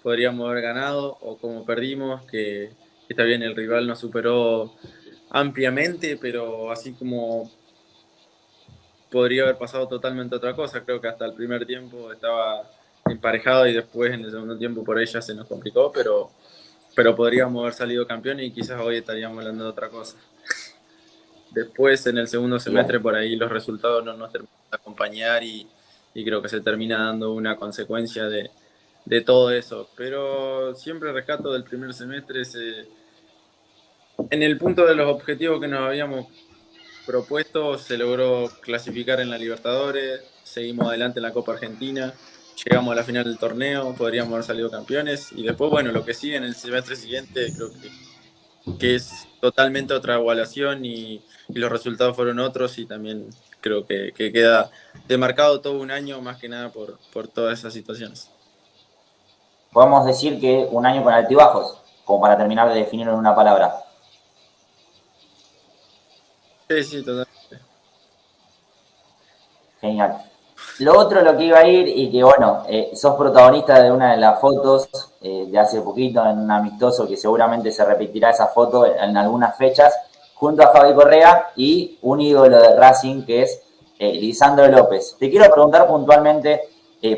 podríamos haber ganado o como perdimos, que, está bien, el rival nos superó ampliamente, pero así como podría haber pasado totalmente otra cosa. Creo que hasta el primer tiempo estaba emparejado y después en el segundo tiempo por ella se nos complicó, pero, pero podríamos haber salido campeones y quizás hoy estaríamos hablando de otra cosa. Después en el segundo semestre por ahí los resultados no nos terminan de acompañar y, y creo que se termina dando una consecuencia de, de, todo eso. Pero siempre rescato del primer semestre ese, en el punto de los objetivos que nos habíamos propuesto, se logró clasificar en la Libertadores, seguimos adelante en la Copa Argentina, llegamos a la final del torneo, podríamos haber salido campeones y después, bueno, lo que sigue en el semestre siguiente creo que, que es totalmente otra evaluación y, y, los resultados fueron otros y también creo que, que, queda demarcado todo un año más que nada por, por todas esas situaciones. Podemos decir que un año con altibajos, como para terminar de definirlo en una palabra. Sí, sí, totalmente. Genial. Lo otro, lo que iba a ir, y que bueno, eh, sos protagonista de una de las fotos eh, de hace poquito en un amistoso que seguramente se repetirá esa foto en algunas fechas, junto a Javi Correa y un ídolo de Racing que es eh, Lisandro López. Te quiero preguntar puntualmente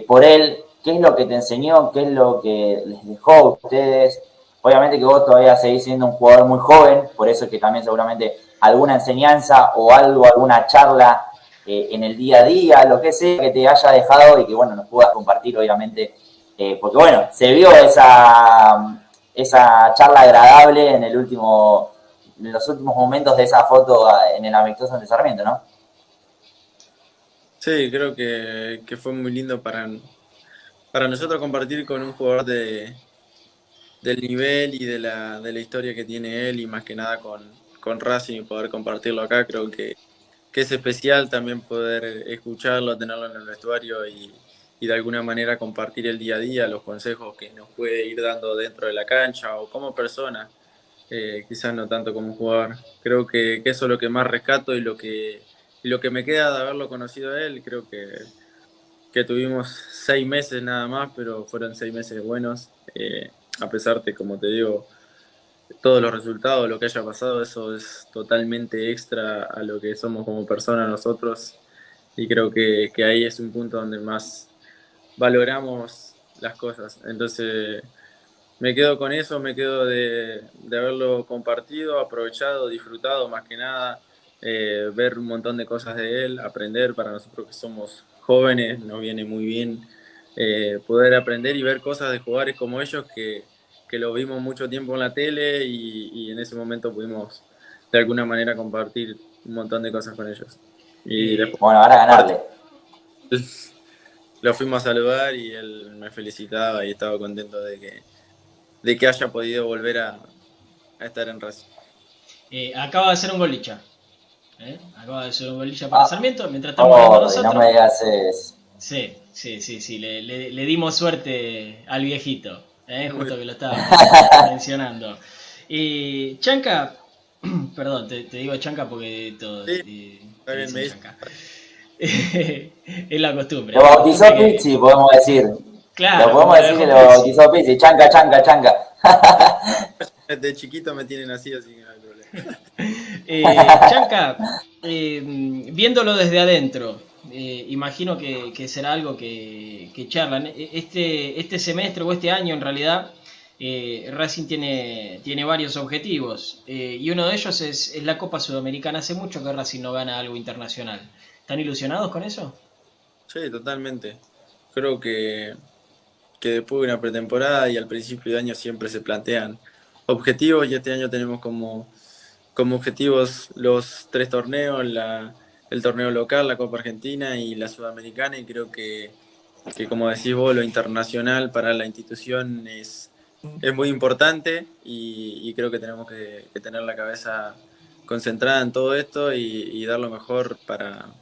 por él, qué es lo que te enseñó, qué es lo que les dejó a ustedes. Obviamente que vos todavía seguís siendo un jugador muy joven, por eso es que también seguramente alguna enseñanza o algo, alguna charla eh, en el día a día, lo que sea que te haya dejado y que, bueno, nos puedas compartir, obviamente, eh, porque, bueno, se vio esa, esa charla agradable en, el último, en los últimos momentos de esa foto en el amistoso de Sarmiento, ¿no? Sí, creo que, que fue muy lindo para, para nosotros compartir con un jugador de, del nivel y de la, de la historia que tiene él y más que nada con, con Racing y poder compartirlo acá, creo que, que, es especial también poder escucharlo, tenerlo en el vestuario y, y, de alguna manera compartir el día a día, los consejos que nos puede ir dando dentro de la cancha o como persona, eh, quizás no tanto como jugador. Creo que, que, eso es lo que más rescato y lo que, lo que me queda de haberlo conocido a él, creo que, tuvimos seis meses nada más, pero fueron seis meses buenos. Eh, a pesar de, como te digo, todos los resultados, lo que haya pasado, eso es totalmente extra a lo que somos como personas nosotros. Y creo que, ahí es un punto donde más valoramos las cosas. Entonces, me quedo con eso, me quedo de, de haberlo compartido, aprovechado, disfrutado más que nada, eh, ver un montón de cosas de él, aprender para nosotros que somos jóvenes, nos viene muy bien eh, poder aprender y ver cosas de jugadores como ellos que, que lo vimos mucho tiempo en la tele y, y, en ese momento pudimos de alguna manera compartir un montón de cosas con ellos. Y después, bueno, ahora ganarle. (laughs) Lo fuimos a saludar y él me felicitaba y estaba contento de que, de que haya podido volver a, a estar en Racing. Eh, acaba de hacer un golicha. ¿Eh? Acaba de hacer un golicha para ah, Sarmiento mientras estamos oh, hablando nosotros. No me digas eso. Sí, sí, sí, sí. Le, le, le dimos suerte al viejito. ¿eh? justo que lo estaba (laughs) mencionando. Y Chanca, (clears throat) perdón, te, te, digo Chanca porque todo. Sí, está bien, me Chanca. (laughs) es la costumbre. Lo bautizó. Pizzi, podemos decir. Claro. Lo podemos decir que lo bautizó Pizzi. Chanca, chanca, chanca. (laughs) De chiquito me tienen así, así que no hay problema. Eh, (laughs) Chanca, eh, viéndolo desde adentro, eh, imagino que, que, será algo que, que, charlan. Este, este semestre o este año en realidad eh, Racing tiene, tiene varios objetivos eh, y uno de ellos es, es, la Copa Sudamericana. Hace mucho que Racing no gana algo internacional. ¿Están ilusionados con eso? Sí, totalmente. Creo que, que después de una pretemporada y al principio de año siempre se plantean objetivos y este año tenemos como, como objetivos los tres torneos, la el torneo local, la Copa Argentina y la Sudamericana y creo que, que como decís vos, lo internacional para la institución es, es muy importante y, creo que tenemos que, tener la cabeza concentrada en todo esto y, dar lo mejor para,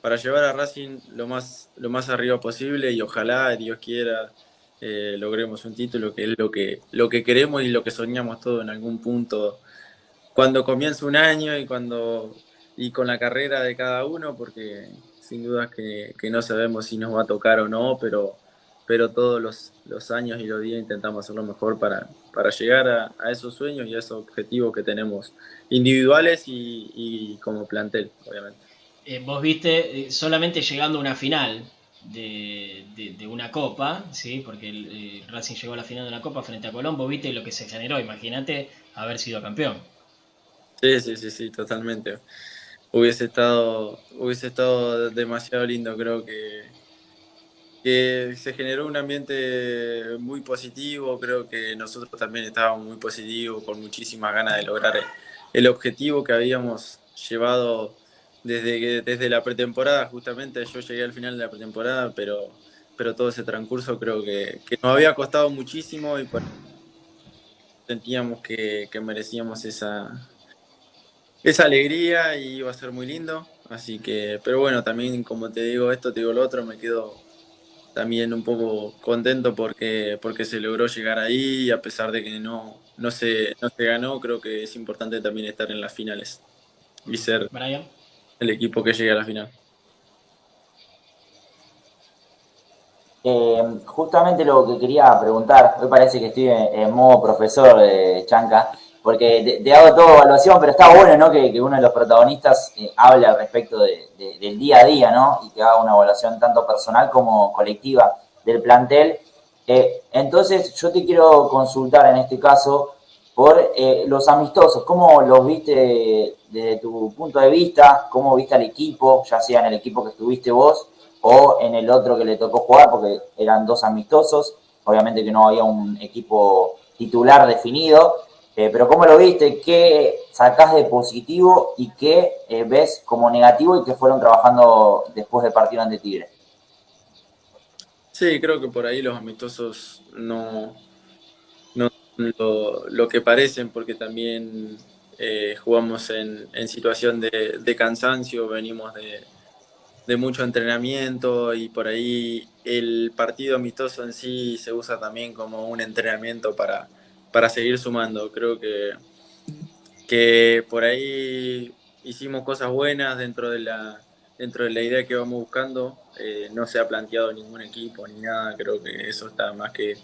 para llevar a Racing lo más, lo más arriba posible y ojalá, Dios quiera, eh, logremos un título que es lo que, lo que queremos y lo que soñamos todos en algún punto cuando comienza un año y cuando y con la carrera de cada uno, porque sin duda que, que no sabemos si nos va a tocar o no, pero, pero todos los, los años y los días intentamos hacer lo mejor para, para llegar a, esos sueños y a esos objetivos que tenemos individuales y, y como plantel, obviamente. Eh, vos viste eh, solamente llegando a una final de, de- una copa, ¿sí? porque el, eh, Racing llegó a la final de una copa frente a Colón, viste lo que se generó, imagínate haber sido campeón. Sí, sí, sí, sí, totalmente. Hubiese estado, hubiese estado demasiado lindo, creo que, que se generó un ambiente muy positivo, creo que nosotros también estábamos muy positivos, con muchísimas ganas de lograr el, objetivo que habíamos llevado desde, desde la pretemporada, justamente yo llegué al final de la pretemporada, pero, pero todo ese transcurso creo que, que nos había costado muchísimo y por- sentíamos que, que merecíamos esa, esa alegría y iba a ser muy lindo. Así que, pero bueno, también como te digo esto, te digo lo otro, me quedo también un poco contento porque, porque se logró llegar ahí y a pesar de que no, no, se, no se ganó, creo que es importante también estar en las finales y ser Brian. el equipo que llegue a la final. Eh, justamente lo que quería preguntar, hoy parece que estoy en, en modo profesor de Chanca, porque te, te hago toda evaluación, pero está bueno ¿no? que, uno de los protagonistas eh, hable al respecto de- del día a día, ¿no? Y que haga una evaluación tanto personal como colectiva del plantel. Eh, entonces, yo te quiero consultar en este caso por eh, los amistosos, ¿cómo los viste desde tu punto de vista? ¿Cómo viste al equipo, ya sea en el equipo que estuviste vos o en el otro que le tocó jugar, porque eran dos amistosos, obviamente que no había un equipo titular definido, eh, pero ¿cómo lo viste? ¿Qué sacás de positivo y qué eh, ves como negativo y que fueron trabajando después del partido ante Tigre? Sí, creo que por ahí los amistosos no, no lo, lo que parecen, porque también eh, jugamos en, en situación de, de cansancio, venimos de, de mucho entrenamiento y por ahí el partido amistoso en sí se usa también como un entrenamiento para, para seguir sumando. Creo que, que por ahí hicimos cosas buenas dentro de la, dentro de la idea que vamos buscando. Eh, no se ha planteado ningún equipo ni nada, creo que eso está más que,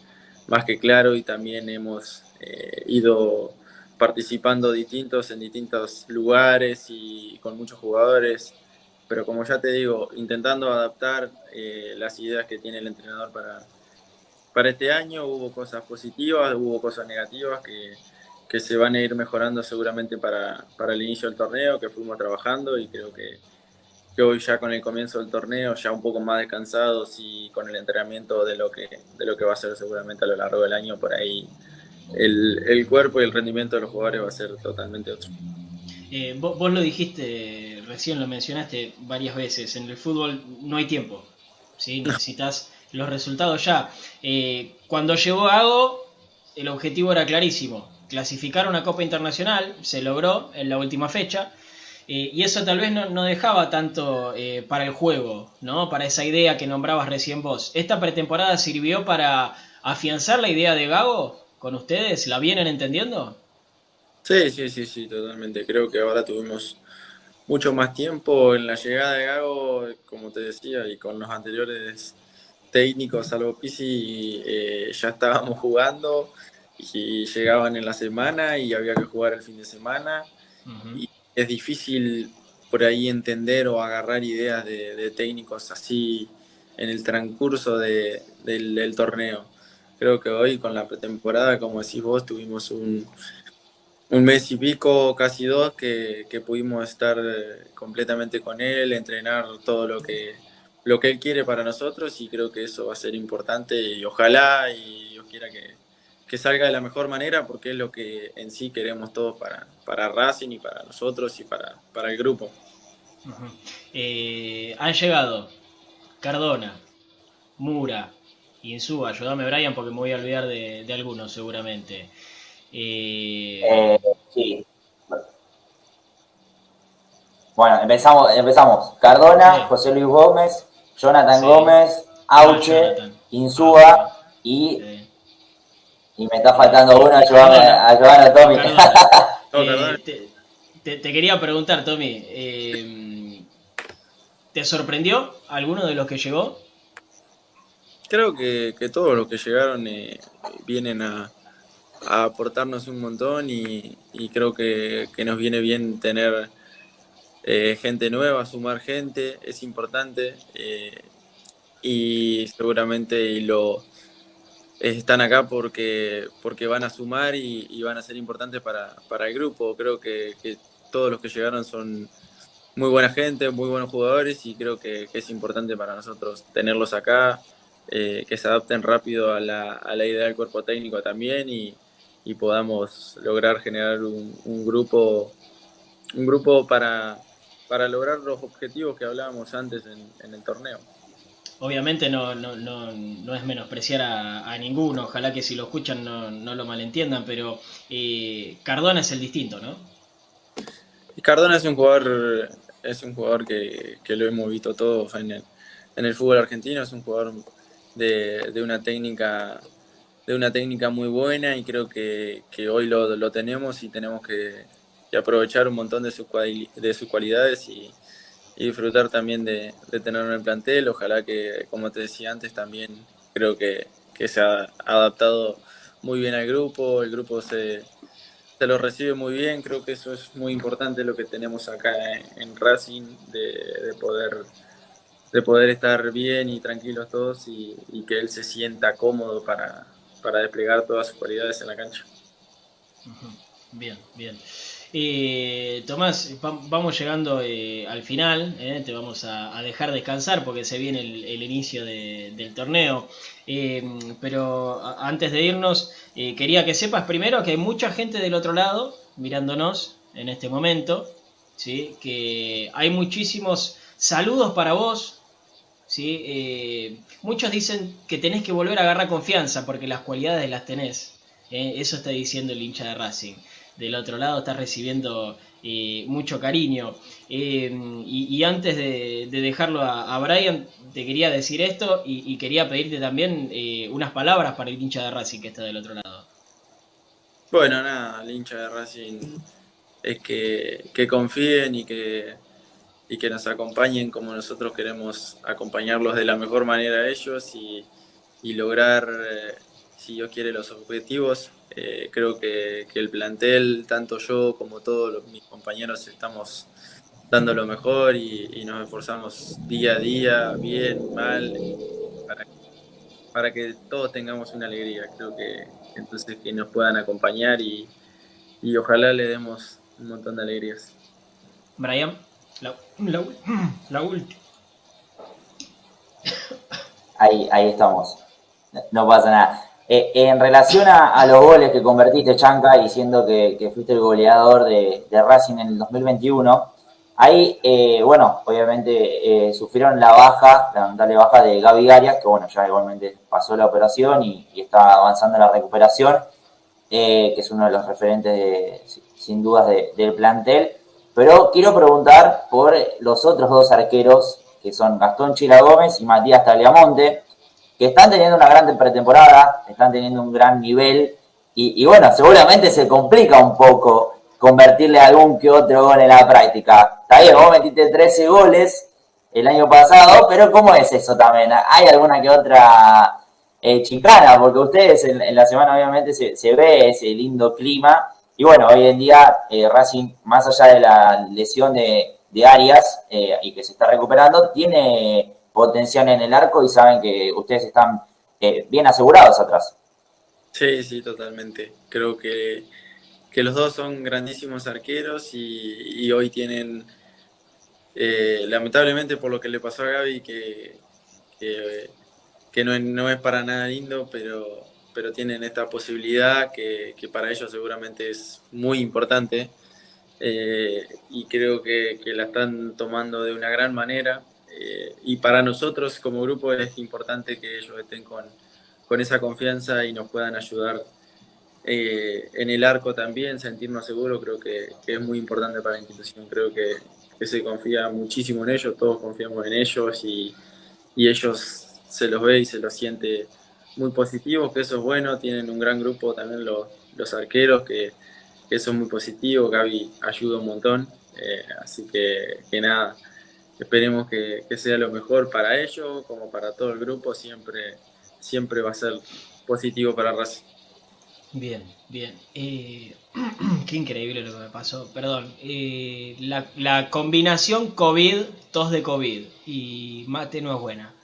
más que claro y también hemos eh, ido participando distintos en distintos lugares y con muchos jugadores, pero como ya te digo, intentando adaptar eh, las ideas que tiene el entrenador para, para este año, hubo cosas positivas, hubo cosas negativas que, que se van a ir mejorando seguramente para, para el inicio del torneo, que fuimos trabajando y creo que, que hoy ya con el comienzo del torneo, ya un poco más descansados y con el entrenamiento de lo que, de lo que va a ser seguramente a lo largo del año, por ahí el, el cuerpo y el rendimiento de los jugadores va a ser totalmente otro. Eh, vos, vos lo dijiste, recién lo mencionaste varias veces, en el fútbol no hay tiempo, ¿sí? necesitas los resultados ya. Eh, cuando llegó Gago, el objetivo era clarísimo, clasificar una Copa Internacional, se logró en la última fecha, eh, y eso tal vez no, no dejaba tanto eh, para el juego, ¿no? para esa idea que nombrabas recién vos. ¿Esta pretemporada sirvió para afianzar la idea de Gago con ustedes? ¿La vienen entendiendo? Sí, sí, sí, sí, totalmente. Creo que ahora tuvimos mucho más tiempo en la llegada de Gago, como te decía, y con los anteriores técnicos, salvo Pisi, eh, ya estábamos jugando y llegaban en la semana y había que jugar el fin de semana. Y es difícil por ahí entender o agarrar ideas de, de técnicos así en el transcurso de- del, del torneo. Creo que hoy con la pretemporada, como decís vos, tuvimos un, un mes y pico, casi dos, que, que pudimos estar eh, completamente con él, entrenar todo lo que, lo que él quiere para nosotros y creo que eso va a ser importante y ojalá y Dios quiera que, que salga de la mejor manera porque es lo que en sí queremos todos para, para Racing y para nosotros y para, para el grupo. Eh, han llegado Cardona, Mura, Insúa, ayúdame Brian porque me voy a olvidar de, de algunos seguramente. Eh, Eh, sí. Bueno, empezamos, empezamos. Cardona, Sí. José Luis Gómez, Jonathan Sí. Gómez, Ah, Auche, Jonathan. Insúa y, eh, y me está faltando uno, ayúdame, Cardona. ayúdame Tommy. Cardona. No, (laughs) Eh, te, te- te quería preguntar, Tommy, eh, ¿te sorprendió alguno de los que llegó? Creo que, que todos los que llegaron eh, vienen a, a aportarnos un montón y, y creo que, que nos viene bien tener eh, gente nueva, sumar gente, es importante eh, y seguramente lo están acá porque, porque van a sumar y, van a ser importantes para, para el grupo. Creo que, todos los que llegaron son muy buena gente, muy buenos jugadores y creo que, es importante para nosotros tenerlos acá, eh, que se adapten rápido a la, a la idea del cuerpo técnico también y, podamos lograr generar un grupo un grupo para, para lograr los objetivos que hablábamos antes en, en el torneo. Obviamente no, no, no, no es menospreciar a, a ninguno, ojalá que si lo escuchan no, no lo malentiendan, pero eh, Cardona es el distinto, ¿no? Cardona es un jugador, es un jugador que, que lo hemos visto todos en el, en el fútbol argentino, es un jugador de, de una técnica de una técnica muy buena y creo que, que hoy lo, lo tenemos y tenemos que, que aprovechar un montón de, cuali- de sus cualidades y, disfrutar también de, de tenerlo en el plantel. Ojalá que, como te decía antes, también creo que, que se ha adaptado muy bien al grupo, el grupo se, se lo recibe muy bien, creo que eso es muy importante lo que tenemos acá en, Racing, de, de poder de poder estar bien y tranquilos todos y, y que él se sienta cómodo para, para desplegar todas sus cualidades en la cancha. Bien, bien. Eh, Tomás, va- vamos llegando eh, al final, eh, te vamos a, dejar descansar porque se viene el, inicio de- del torneo. Pero antes de irnos, quería que sepas primero que hay mucha gente del otro lado mirándonos en este momento, ¿sí? que hay muchísimos saludos para vos. ¿sí? Muchos dicen que tenés que volver a agarrar confianza porque las cualidades las tenés. Eso está diciendo el hincha de Racing del otro lado está recibiendo eh, mucho cariño. Eh, y, antes de, de dejarlo a, Brian, te quería decir esto y, y quería pedirte también eh, unas palabras para el hincha de Racing que está del otro lado. Bueno, nada, el hincha de Racing es que, que confíen y que, y que nos acompañen como nosotros queremos acompañarlos de la mejor manera a ellos y, y lograr, eh, si Dios quiere, los objetivos. Eh, creo que, que el plantel, tanto yo como todos los- mis compañeros, estamos dando lo mejor y, y nos esforzamos día a día, bien, mal, para, para que todos tengamos una alegría. Creo que entonces que nos puedan acompañar y, y ojalá le demos un montón de alegrías. Brian, la, la, (clears throat) la última. Ahí, ahí estamos. No pasa nada. Eh, en relación a, los goles que convertiste, Chanca, diciendo que, que fuiste el goleador de, Racing en el 2021, ahí, eh, bueno, obviamente eh, sufrieron la baja, la lamentable baja de Gaby Arias, que bueno, ya igualmente pasó la operación y, está avanzando la recuperación, eh, que es uno de los referentes, de- sin dudas, de- del plantel. Pero quiero preguntar por los otros dos arqueros, que son Gastón Chila Gómez y Matías Tagliamonte, que están teniendo una gran pretemporada, están teniendo un gran nivel, y, bueno, seguramente se complica un poco convertirle algún que otro gol en la práctica. Está bien, vos metiste 13 goles el año pasado, pero ¿cómo es eso también? ¿Hay alguna que otra eh? Porque ustedes en, la semana obviamente se, se ve ese lindo clima, y bueno, hoy en día eh, Racing, más allá de la lesión de, de Arias eh, y que se está recuperando, tiene potencial en el arco y saben que ustedes están eh, bien asegurados atrás. Sí, sí, totalmente. Creo que, que los dos son grandísimos arqueros y, hoy tienen, eh, lamentablemente por lo que le pasó a Gaby, que, que, no, no es para nada lindo, pero, pero tienen esta posibilidad que, que para ellos seguramente es muy importante eh, y creo que la están tomando de una gran manera. Y para nosotros como grupo es importante que ellos estén con, con esa confianza y nos puedan ayudar eh, en el arco también, sentirnos seguros, creo que, es muy importante para la institución. Creo que, se confía muchísimo en ellos, todos confiamos en ellos y, y ellos se los ve y se los siente muy positivos, que eso es bueno, tienen un gran grupo también los, los arqueros que, eso es muy positivo, Gaby ayuda un montón, eh, así que, nada, esperemos que, que, sea lo mejor para ellos, como para todo el grupo, siempre, siempre va a ser positivo para Racing. Bien, bien. Eh, (clears throat) qué increíble lo que me pasó. Perdón. Eh, la, la, combinación COVID, tos de COVID y mate no es buena.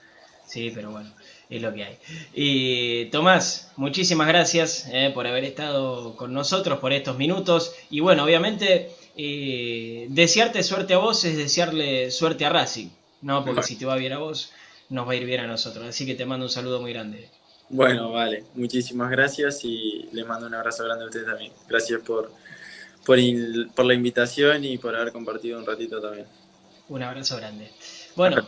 Sí, pero bueno, es lo que hay. Y Tomás, muchísimas gracias eh, por haber estado con nosotros por estos minutos. Y bueno, obviamente, eh, desearte suerte a vos es desearle suerte a Racing. No, porque si te va bien a vos, nos va a ir bien a nosotros. Así que te mando un saludo muy grande. Bueno, vale, muchísimas gracias y le mando un abrazo grande a ustedes también. Gracias por, por, il, por, la invitación y por haber compartido un ratito también. Un abrazo grande. Bueno.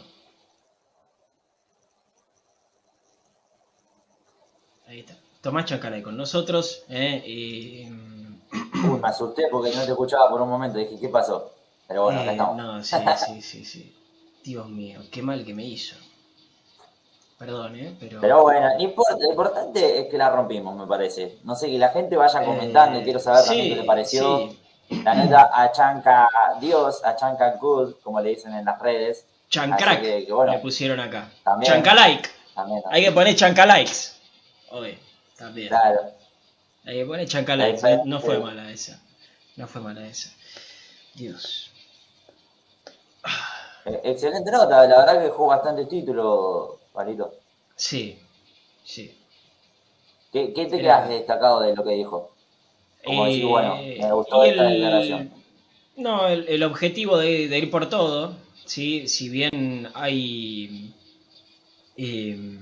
Ahí está. Tomás Chancalay con nosotros. Eh, y... Uy, me asusté porque no te escuchaba por un momento. Dije, ¿qué pasó? Pero bueno, eh, acá estamos. No, sí, (laughs) sí, sí, sí. Dios mío, qué mal que me hizo. Perdón, ¿eh? Pero... Pero bueno, no importa, lo importante es que la rompimos, me parece. No sé, que la gente vaya comentando y quiero saber sí, también qué le pareció. sí. La neta, a Chanca Dios, a Chanca Good, como le dicen en las redes. Chancrack que, que bueno, le pusieron acá. también. Chancalike. También, Hay que poner chancalikes. Oye, también. Claro. Poner chancalikes. Exacto. No fue mala esa. No fue mala esa. Dios. Eh, Excelente nota, la verdad que jugó bastante título, Palito. Sí, sí. ¿Qué, qué te quedas destacado de lo que dijo? Como decir, bueno, me gustó Eh, esta el- declaración. No, el, el objetivo de, de ir por todo, ¿sí? si bien hay eh,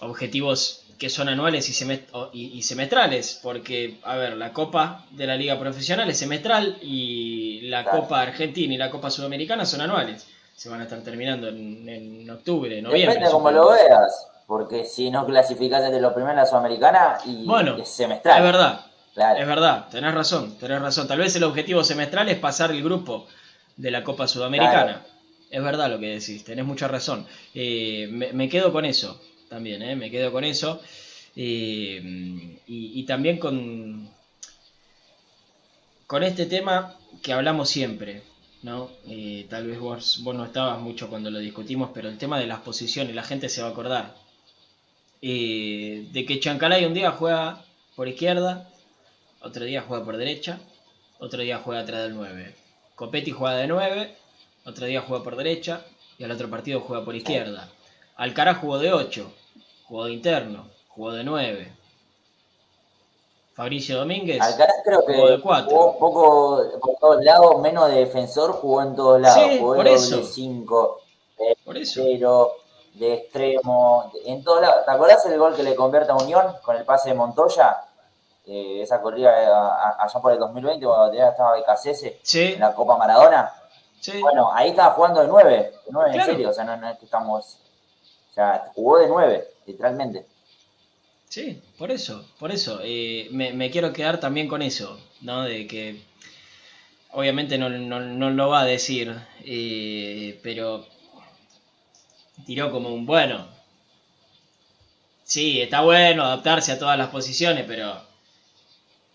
objetivos que son anuales y, semes- o- y- y semestrales, porque, a ver, la Copa de la Liga Profesional es semestral y la Claro. Copa Argentina y la Copa Sudamericana son anuales. Se van a estar terminando en, en octubre, noviembre. Depende supongo. lo veas, porque si no clasificás desde lo primero en la Sudamericana y Bueno, es semestral. Es verdad, Claro. Es verdad, tenés razón, tenés razón. Tal vez el objetivo semestral es pasar el grupo de la Copa Sudamericana. Es verdad lo que decís, tenés mucha razón. Eh, me, me quedo con eso también, eh, me quedo con eso. Y, y también con, con este tema que hablamos siempre, ¿no? Eh, tal vez vos, vos no estabas mucho cuando lo discutimos, pero el tema de las posiciones, la gente se va a acordar. Eh, de que Chancalay un día juega por izquierda, otro día juega por derecha, otro día juega atrás del 9. Copetti juega de 9, otro día juega por derecha y al otro partido juega por izquierda. Alcaraz jugó de 8, jugó de interno, jugó de 9. Fabricio Domínguez Alcaraz creo que jugó de 4. jugó poco por todos lados, menos de defensor, jugó en todos lados. Sí, jugó por de eso. doble 5, Por eso. pero de extremo, en todos lados. ¿Te acordás el gol que le convierte a Unión con el pase de Montoya? Eh, esa corrida eh, allá por el 2020, cuando estaba Becasese Sí, en la Copa Maradona. sí. Bueno, ahí estaba jugando de 9, de 9 Claro. en serio, o sea, no, no es que estamos. O sea, jugó de 9, literalmente. Sí, por eso, por eso. eh, me, me quiero quedar también con eso, ¿no? De que obviamente no, no- no lo va a decir, eh, pero tiró como un bueno. Sí, está bueno adaptarse a todas las posiciones, pero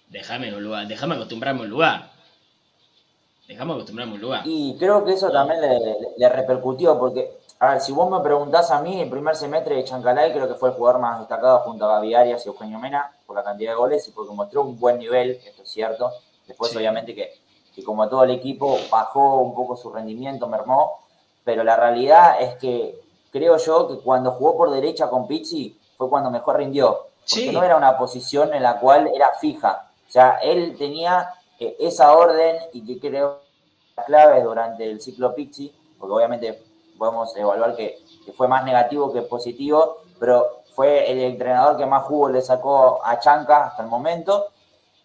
déjame un lugar, déjame acostumbrarme a un lugar. Déjame acostumbrarme a un lugar. Y creo que eso también le, le- le repercutió, porque, a ver, si vos me preguntás a mí, el primer semestre de Chancalay creo que fue el jugador más destacado junto a Gaby Arias y Eugenio Mena por la cantidad de goles y porque mostró un buen nivel, esto es cierto. Después, Sí. obviamente, que, que como todo el equipo bajó un poco su rendimiento, mermó, pero la realidad es que creo yo que cuando jugó por derecha con Pizzi fue cuando mejor rindió, porque Sí. no era una posición en la cual era fija. O sea, él tenía eh, esa orden y que creo claves durante el ciclo Pizzi, porque obviamente podemos evaluar que, fue más negativo que positivo, pero fue el entrenador que más jugo le sacó a Chanca hasta el momento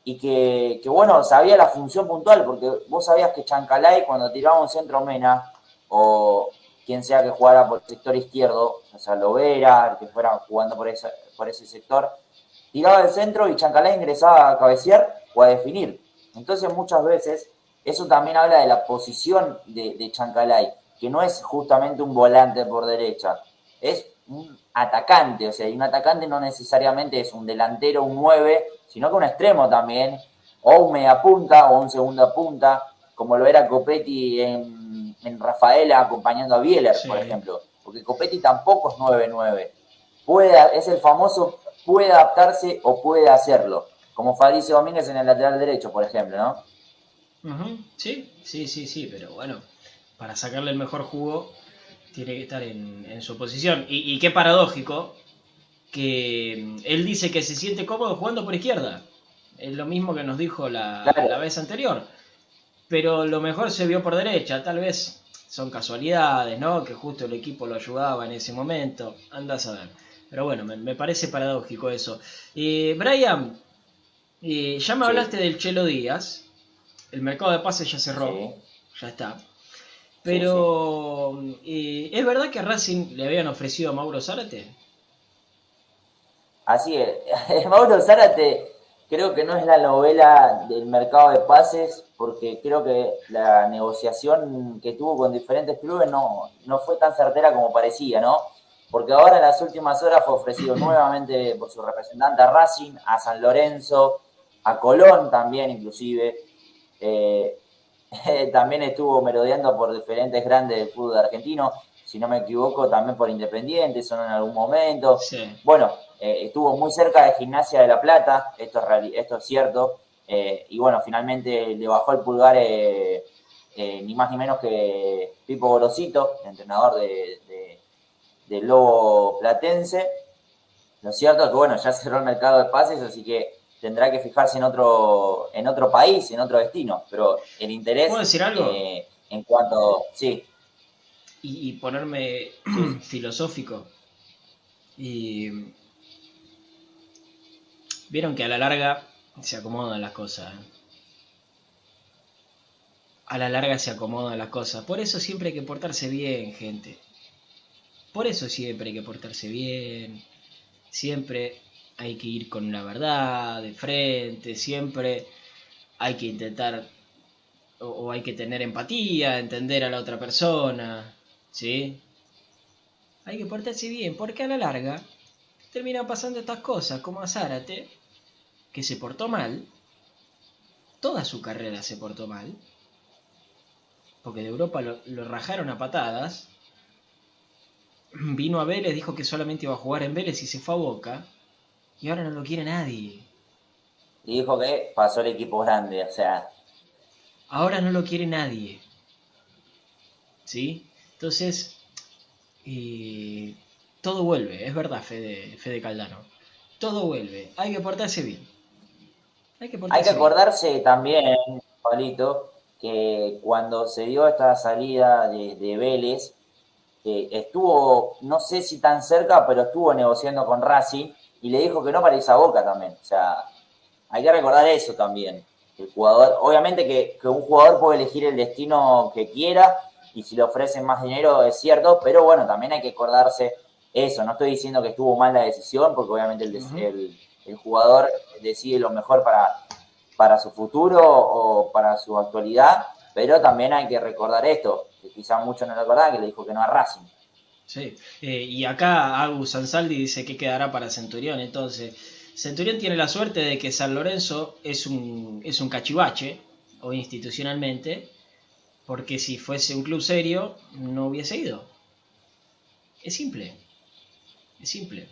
y que, bueno, sabía la función puntual, porque vos sabías que Chancalay cuando tiraba un centro Mena o quien sea que jugara por el sector izquierdo, o sea, Lovera, que fuera jugando por, esa, por ese sector, tiraba el centro y Chancalay ingresaba a cabecear o a definir. Entonces muchas veces eso también habla de la posición de, de Chancalay, que no es justamente un volante por derecha, es un atacante, o sea, y un atacante no necesariamente es un delantero, un 9, sino que un extremo también, o un media punta o un segunda punta, como lo era Copetti en, en Rafaela acompañando a Bieler, Sí. por ejemplo. Porque Copetti tampoco es 9-9. Puede, es el famoso puede adaptarse o puede hacerlo. Como Fabricio Domínguez en el lateral derecho, por ejemplo, ¿no? Sí, sí, sí, sí, pero bueno, para sacarle el mejor jugo tiene que estar en, en su posición. Y, y qué paradójico que mm, él dice que se siente cómodo jugando por izquierda. Es lo mismo que nos dijo la, Claro. la vez anterior. Pero lo mejor se vio por derecha, tal vez son casualidades, ¿no? Que justo el equipo lo ayudaba en ese momento. Andás a ver. Pero bueno, me, me parece paradójico eso. Eh, Brian, eh, ya me Sí. hablaste del Chelo Díaz. El mercado de pases ya cerró, Sí. ya está. Pero, eh, ¿es verdad que a Racing le habían ofrecido a Mauro Zárate? Así es. (laughs) Mauro Zárate creo que no es la novela del mercado de pases, porque creo que la negociación que tuvo con diferentes clubes no, no fue tan certera como parecía, ¿no? Porque ahora en las últimas horas fue ofrecido (clears throat) nuevamente por su representante a Racing, a San Lorenzo, a Colón también inclusive. Eh, (laughs) también estuvo merodeando por diferentes grandes del fútbol argentino, si no me equivoco, también por Independiente, son en algún momento. Sí. Bueno, eh, estuvo muy cerca de Gimnasia de la Plata, esto es, esto es cierto, eh, y bueno, finalmente le bajó el pulgar eh, ni más ni menos que Pipo Gorosito, entrenador de, de- del Lobo Platense. Lo cierto es que bueno, ya cerró el mercado de pases, así que tendrá que fijarse en otro, en otro país, en otro destino, pero el interés ¿Puedo decir algo? eh, en cuanto, sí, y, y ponerme (clears throat) filosófico. Y vieron que a la larga se acomodan las cosas. ¿eh? A la larga se acomodan las cosas. Por eso siempre hay que portarse bien, gente. Por eso siempre hay que portarse bien. Siempre hay que ir con la verdad de frente. Siempre hay que intentar o, hay que tener empatía, entender a la otra persona, ¿sí? Hay que portarse bien, porque a la larga terminan pasando estas cosas, como a Zárate, que se portó mal, toda su carrera se portó mal, porque de Europa lo, lo rajaron a patadas, vino a Vélez, dijo que solamente iba a jugar en Vélez y se fue a Boca, y ahora no lo quiere nadie. y dijo que pasó el equipo grande, o sea, Ahora no lo quiere nadie. ¿Sí? Entonces, eh, todo vuelve, es verdad, Fede, Fede Caldano. Todo vuelve. Hay que portarse bien. Hay que portarse Hay que bien. acordarse también, Pablito, que cuando se dio esta salida de, de Vélez, eh, estuvo, no sé si tan cerca, pero estuvo negociando con Racing y le dijo que no para irse a Boca también. O sea, hay que recordar eso también. El jugador, obviamente que, que un jugador puede elegir el destino que quiera y si le ofrecen más dinero es cierto, pero bueno, también hay que acordarse eso. No estoy diciendo que estuvo mal la decisión, porque obviamente el- el jugador decide lo mejor para, para su futuro o para su actualidad, pero también hay que recordar esto, que quizá muchos no lo recordaban, que le dijo que no a Racing. Sí. Eh, y acá Agus Ansaldi dice que quedará para Centurión. Entonces, Centurión tiene la suerte de que San Lorenzo es un, es un cachivache, o institucionalmente, porque si fuese un club serio, no hubiese ido. Es simple. Es simple.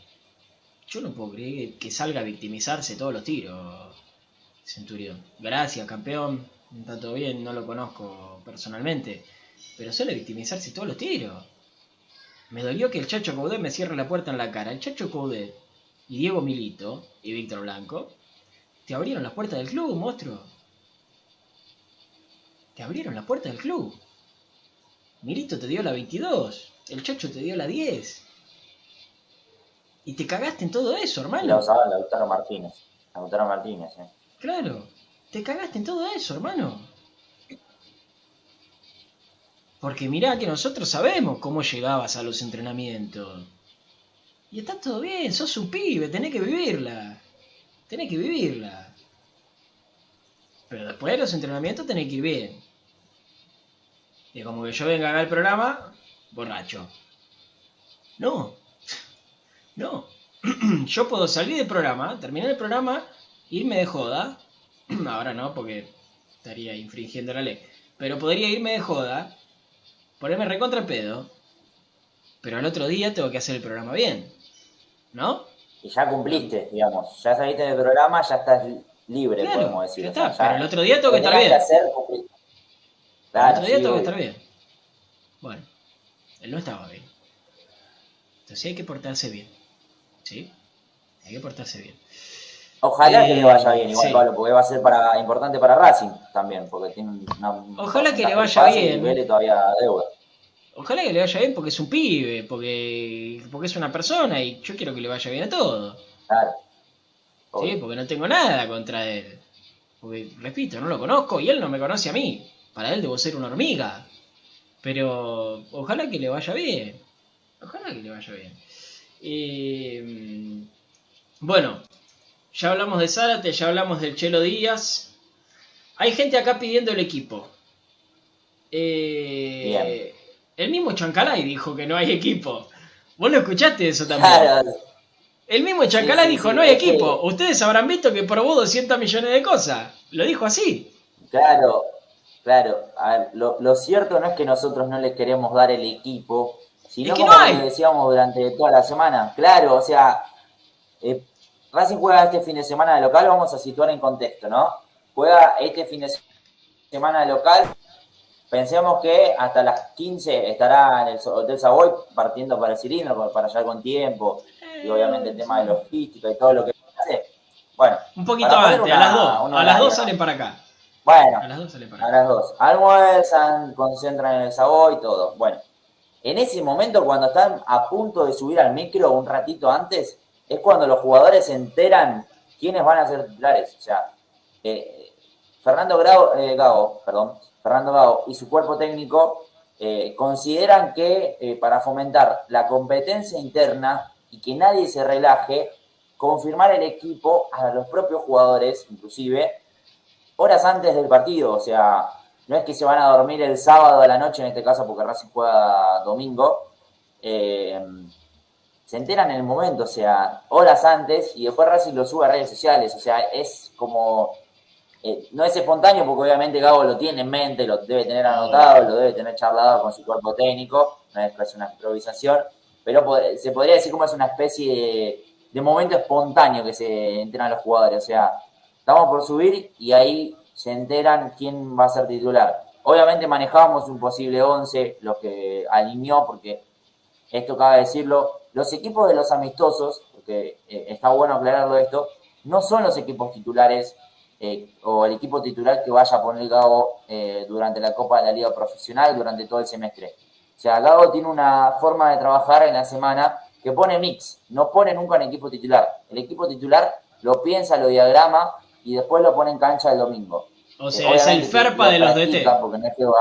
Yo no puedo creer que salga a victimizarse todos los tiros, Centurión. Gracias, campeón. Todo bien, no lo conozco personalmente. Pero suele victimizarse todos los tiros. Me dolió que el Chacho Coudet me cierre la puerta en la cara. El Chacho Coudet y Diego Milito y Víctor Blanco te abrieron la puerta del club, monstruo. Te abrieron la puerta del club. Milito te dio la 22. El Chacho te dio la 10. Y te cagaste en todo eso, hermano. la usaba Lautaro Martínez. Lautaro Martínez, eh. Claro, te cagaste en todo eso, hermano. Porque mirá que nosotros sabemos cómo llegabas a los entrenamientos. Y está todo bien, sos un pibe, tenés que vivirla. Tenés que vivirla. Pero después de los entrenamientos tenés que ir bien. Y como que yo venga acá al programa, borracho. No. (laughs) No. (clears throat) yo puedo salir del programa, terminar el programa, irme de joda (clears throat) ahora no, porque estaría infringiendo la ley. Pero podría irme de joda, ponerme recontra pedo, pero al otro día tengo que hacer el programa bien. ¿No? Y ya cumpliste, digamos. Ya saliste del programa, ya estás libre, Claro, podemos decir. ya O sea, está, pero el otro día tengo que estar bien. hacer, el otro día sí, tengo que estar bien. Bueno, él no estaba bien. Entonces hay que portarse bien. ¿Sí? Hay que portarse bien. Ojalá que Eh, le vaya bien, igual, sí. Pablo, porque va a ser para, importante para Racing también, porque tiene una. un Ojalá que le vaya bien. Y Vélez todavía deuda. Ojalá que le vaya bien porque es un pibe, porque, porque es una persona y yo quiero que le vaya bien a todo. Claro. ¿Sí? Porque no tengo nada contra él. Porque, repito, no lo conozco y él no me conoce a mí. Para él debo ser una hormiga. Pero ojalá que le vaya bien. Ojalá que le vaya bien. Eh, bueno, ya hablamos de Zárate, ya hablamos del Chelo Díaz. Hay gente acá pidiendo el equipo. Eh. El mismo Chancalay dijo que no hay equipo. Vos lo escuchaste eso también. Claro. El mismo Chancalay Sí, sí, dijo, sí, no hay equipo. Ustedes habrán visto que probó 200 millones de cosas. Lo dijo así. Claro, claro. A ver, lo, lo cierto no es que nosotros no le queremos dar el equipo, sino Es que como no hay. decíamos durante toda la semana. Claro, o sea, eh, Racing juega este fin de semana de local, vamos a situar en contexto, ¿no? Juega este fin de semana de local. Pensemos que hasta las 15 estará en el Hotel Savoy partiendo para el cilindro, para allá con tiempo, y obviamente el tema de logística y todo lo que hace. Bueno, Un poquito antes, a las 2. una A las 2 horaria. salen para acá. bueno, A las 2 salen para A acá. las dos. Almuerzan, concentran en el sabor y todo. Bueno, en ese momento, cuando están a punto de subir al micro un ratito antes, es cuando los jugadores se enteran quiénes van a ser titulares. O sea, eh, Fernando Grau- eh, Gago, perdón, Fernando Gago y su cuerpo técnico eh, consideran que eh, para fomentar la competencia interna y que nadie se relaje, confirmar el equipo a los propios jugadores, inclusive, horas antes del partido, o sea, no es que se van a dormir el sábado a la noche, en este caso porque Racing juega domingo, se enteran en el momento, o sea, horas antes, y después Racing lo sube a redes sociales, o sea, es como, eh, no es espontáneo porque obviamente Gabo lo tiene en mente, lo debe tener anotado, lo debe tener charlado con su cuerpo técnico, no es una improvisación, pero se podría decir como es una especie de, de momento espontáneo que se enteran los jugadores, o sea, estamos por subir y ahí se enteran quién va a ser titular. Obviamente manejábamos un posible 11, lo que alineó, porque esto cabe decirlo, los equipos de los amistosos, porque eh, está bueno aclararlo esto, no son los equipos titulares eh, o el equipo titular que vaya a poner Gago eh, durante la Copa de la Liga Profesional durante todo el semestre. O sea, Gago tiene una forma de trabajar en la semana que pone mix, no pone nunca en equipo titular. El equipo titular lo piensa, lo diagrama y después lo pone en cancha el domingo. O sea, es el Ferpa de los DT. Porque no es que va...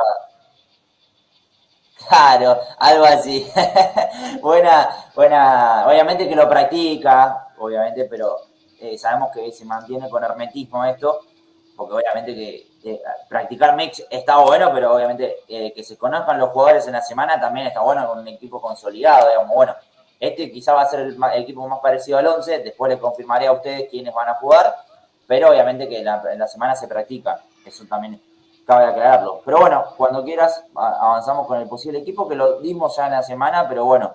Claro, algo así. (laughs) buena, buena, obviamente que lo practica, obviamente, pero eh, sabemos que se mantiene con hermetismo esto, porque obviamente que eh, practicar mix está bueno, pero obviamente eh, que se conozcan los jugadores en la semana también está bueno con un equipo consolidado, digamos, bueno, este quizá va a ser el, equipo más parecido al 11, después les confirmaré a ustedes quiénes van a jugar, pero obviamente que la, en la semana se practica, eso también cabe aclararlo. Pero bueno, cuando quieras avanzamos con el posible equipo, que lo dimos ya en la semana, pero bueno,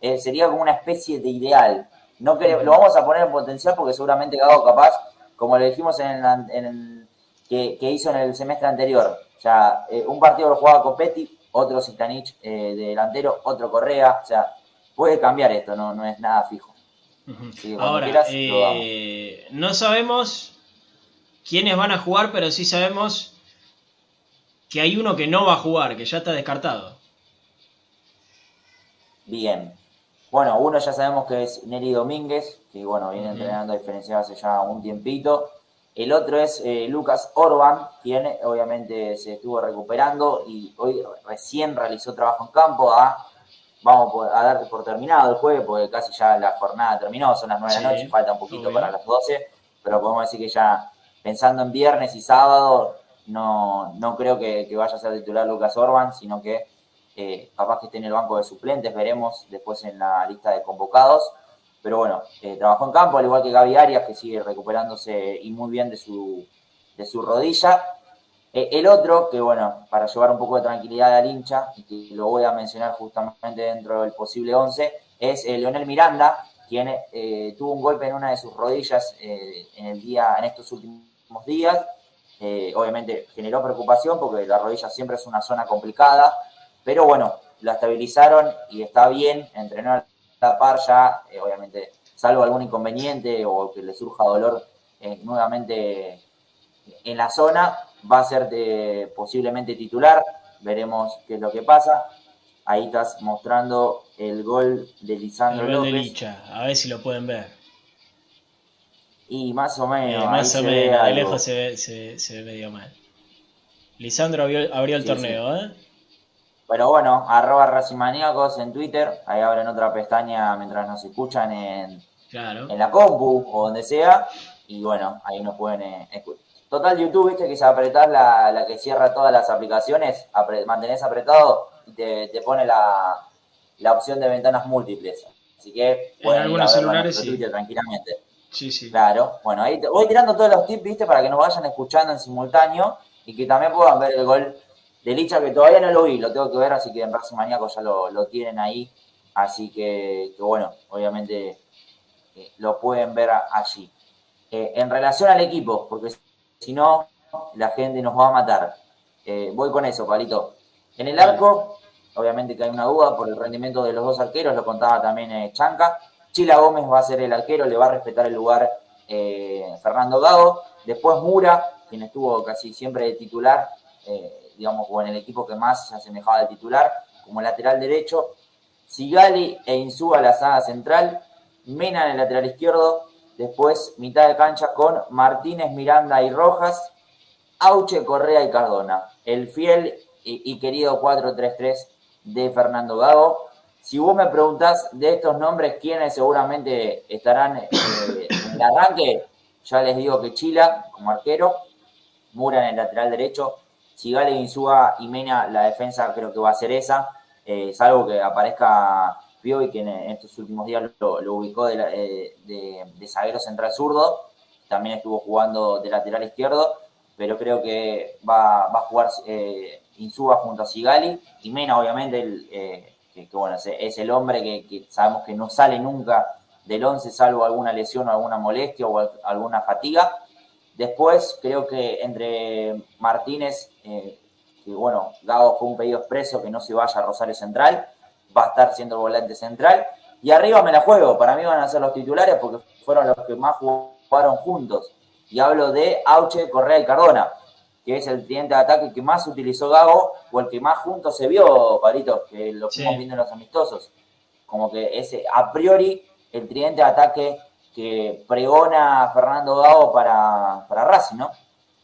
eh, sería como una especie de ideal. No que, lo vamos a poner en potencial porque seguramente Gago capaz, como le dijimos en el, en el- que, que hizo en el semestre anterior, o sea, eh, un partido lo jugaba Copetti, otro Sistanich eh, de delantero, otro Correa, o sea, puede cambiar esto, no, no es nada fijo. Sí, Ahora, quieras, no sabemos quiénes van a jugar, pero sí sabemos que hay uno que no va a jugar, que ya está descartado. Bien. Bueno, uno ya sabemos que es Neri Domínguez, que bueno, viene Ujú. entrenando a diferencia hace ya un tiempito. El otro es eh, Lucas Orban, quien eh, obviamente se estuvo recuperando y hoy recién realizó trabajo en campo. A, vamos a dar por terminado el jueves, porque casi ya la jornada terminó, son las 9 de la noche, falta un poquito para las 12, pero podemos decir que ya pensando en viernes y sábado, no, no creo que, vaya a ser titular Lucas Orban, sino que eh, capaz que esté en el banco de suplentes, veremos después en la lista de convocados. pero bueno, eh, trabajó en campo, al igual que Gaby Arias, que sigue recuperándose y muy bien de su, de su rodilla. Eh, el otro, que bueno, para llevar un poco de tranquilidad al hincha, y que lo voy a mencionar justamente dentro del posible 11, es eh, Leonel Miranda, quien tuvo un golpe en una de sus rodillas en el día, en estos últimos días. Eh, obviamente generó preocupación porque la rodilla siempre es una zona complicada, pero bueno, la estabilizaron y está bien, entrenó a la par ya, eh, obviamente, salvo algún inconveniente o que le surja dolor eh, nuevamente en la zona, va a ser de- posiblemente titular, veremos qué es lo que pasa. Ahí estás mostrando el gol de El Lisandro de López. Licha, a ver si lo pueden ver. Y más o Eh, menos. ahí más o menos, de lejos se ve, se, se ve medio mal. Lisandro abrió, abrió el Sí, torneo, ¿eh? Pero bueno, arroba Racimaníacos en Twitter. Ahí abren otra pestaña mientras nos escuchan en, Claro. en la compu o donde sea. Y bueno, ahí nos pueden eh, escuchar. Total, YouTube, viste que si apretás la, la que cierra todas las aplicaciones, apre- mantenés apretado y te, te pone la, la opción de ventanas múltiples. Así que En algunos celulares sí. Twitter tranquilamente. Sí, sí. Claro, bueno, ahí te- voy tirando todos los tips, viste, para que nos vayan escuchando en simultáneo y que también puedan ver el gol de Licha, que todavía no lo vi, lo tengo que ver, así que en Racing Maníaco ya lo, lo tienen ahí, así que, bueno, obviamente eh, lo pueden ver allí. Eh, en relación al equipo, porque si no, la gente nos va a matar. Eh, voy con eso, Palito. En el arco, obviamente que hay una duda por el rendimiento de los dos arqueros, lo contaba también Chanca. Chila Gómez va a ser el arquero, le va a respetar el lugar eh, Fernando Gago. Después Mura, quien estuvo casi siempre de titular, eh, digamos, o en el equipo que más se asemejaba al titular, como lateral derecho. Sigali e Insúa la saga central. Mena en el lateral izquierdo. Después mitad de cancha con Martínez, Miranda y Rojas. Auche, Correa y Cardona. El fiel y, y querido 4-3-3 de Fernando Gago. Si vos me preguntás de estos nombres quiénes seguramente estarán eh, en el arranque, ya les digo que Chila como arquero, Mura en el lateral derecho, Sigale, Insúa y Mena la defensa creo que va a ser esa, eh, salvo que aparezca Piovi que en, estos últimos días lo, ubicó de, la- eh, de zaguero central zurdo, también estuvo jugando de lateral izquierdo, pero creo que va, va a jugar eh, Insúa junto a Sigali y Mena obviamente el, eh, que, bueno, es, el hombre que, sabemos que no sale nunca del 11 salvo alguna lesión o alguna molestia o al- alguna fatiga. Después creo que entre Martínez, eh, que bueno, Gago fue un pedido expreso que no se vaya a Rosario Central, va a estar siendo el volante central. Y arriba me la juego, para mí van a ser los titulares porque fueron los que más jugaron juntos. Y hablo de Auche, Correa y Cardona, que es el tridente de ataque que más utilizó Gago o el que más juntos se vio, Palito, que lo Sí. fuimos viendo en los amistosos. Como que ese, a priori, el tridente de ataque que pregona Fernando Gago para, para Racing, ¿no?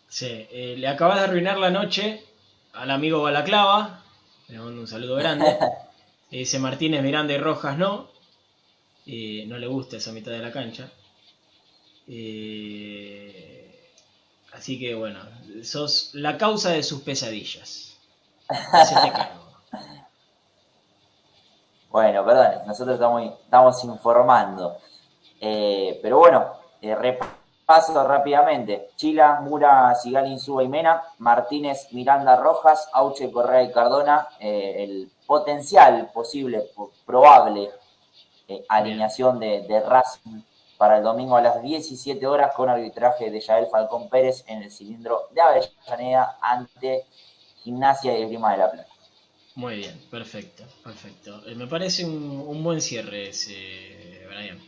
Sí, eh, le acabas de arruinar la noche al amigo Balaclava. Le mando un saludo grande. (laughs) Dice Martínez, Miranda y Rojas no. Eh, no le gusta esa mitad de la cancha. Eh, así que bueno, sos la causa de sus pesadillas. Hacete cargo. Bueno, perdón, nosotros estamos, estamos informando. Eh, pero bueno, eh, repaso rápidamente. Chila, Mura, Sigal, Insúa y Mena, Martínez, Miranda, Rojas, Auche, Correa y Cardona, eh, el potencial posible, po- probable alineación de, de Racing para el domingo a las 17 horas con arbitraje de Yael Falcón Pérez en el cilindro de Avellaneda ante Gimnasia y Esgrima de la Plata. Muy bien, perfecto, perfecto. Eh, me parece un, un buen cierre ese, Brian.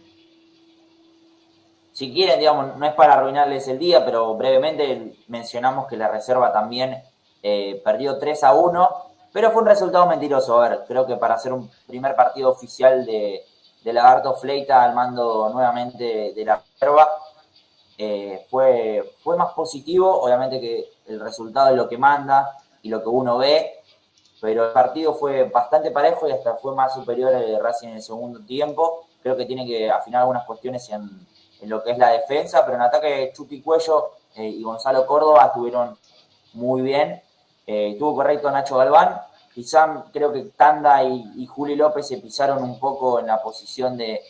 Si quieren, digamos, no es para arruinarles el día, pero brevemente mencionamos que la reserva también eh, perdió 3 a 1, pero fue un resultado mentiroso. A ver, creo que para hacer un primer partido oficial de, de Lagarto Fleita al mando nuevamente de la reserva, eh, fue, fue más positivo. Obviamente que el resultado es lo que manda y lo que uno ve, pero el partido fue bastante parejo y hasta fue más superior el Racing en el segundo tiempo. Creo que tiene que afinar algunas cuestiones en, en lo que es la defensa, pero en ataque Chuti Cuello eh, y Gonzalo Córdoba estuvieron muy bien. Eh, estuvo correcto Nacho Galván. Quizá creo que Tanda y, y Juli López se pisaron un poco en la posición de,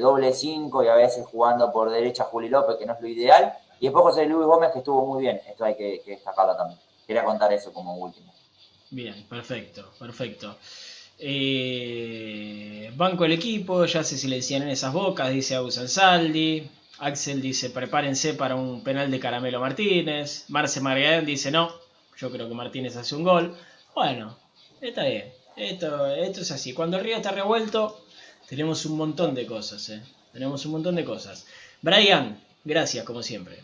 doble 5 y a veces jugando por derecha Juli López, que no es lo ideal. Y después José Luis Gómez, que estuvo muy bien. Esto hay que, destacarlo también. Quería contar eso como último. Bien, perfecto, perfecto. Eh, banco el equipo, ya se silencian en esas bocas, dice Augusto Saldi. Axel dice, prepárense para un penal de Caramelo Martínez. Marce Margaén dice, no, yo creo que Martínez hace un gol. Bueno, está bien. Esto, esto es así. Cuando el río está revuelto, tenemos un montón de cosas. ¿eh? Tenemos un montón de cosas. Brian, gracias como siempre.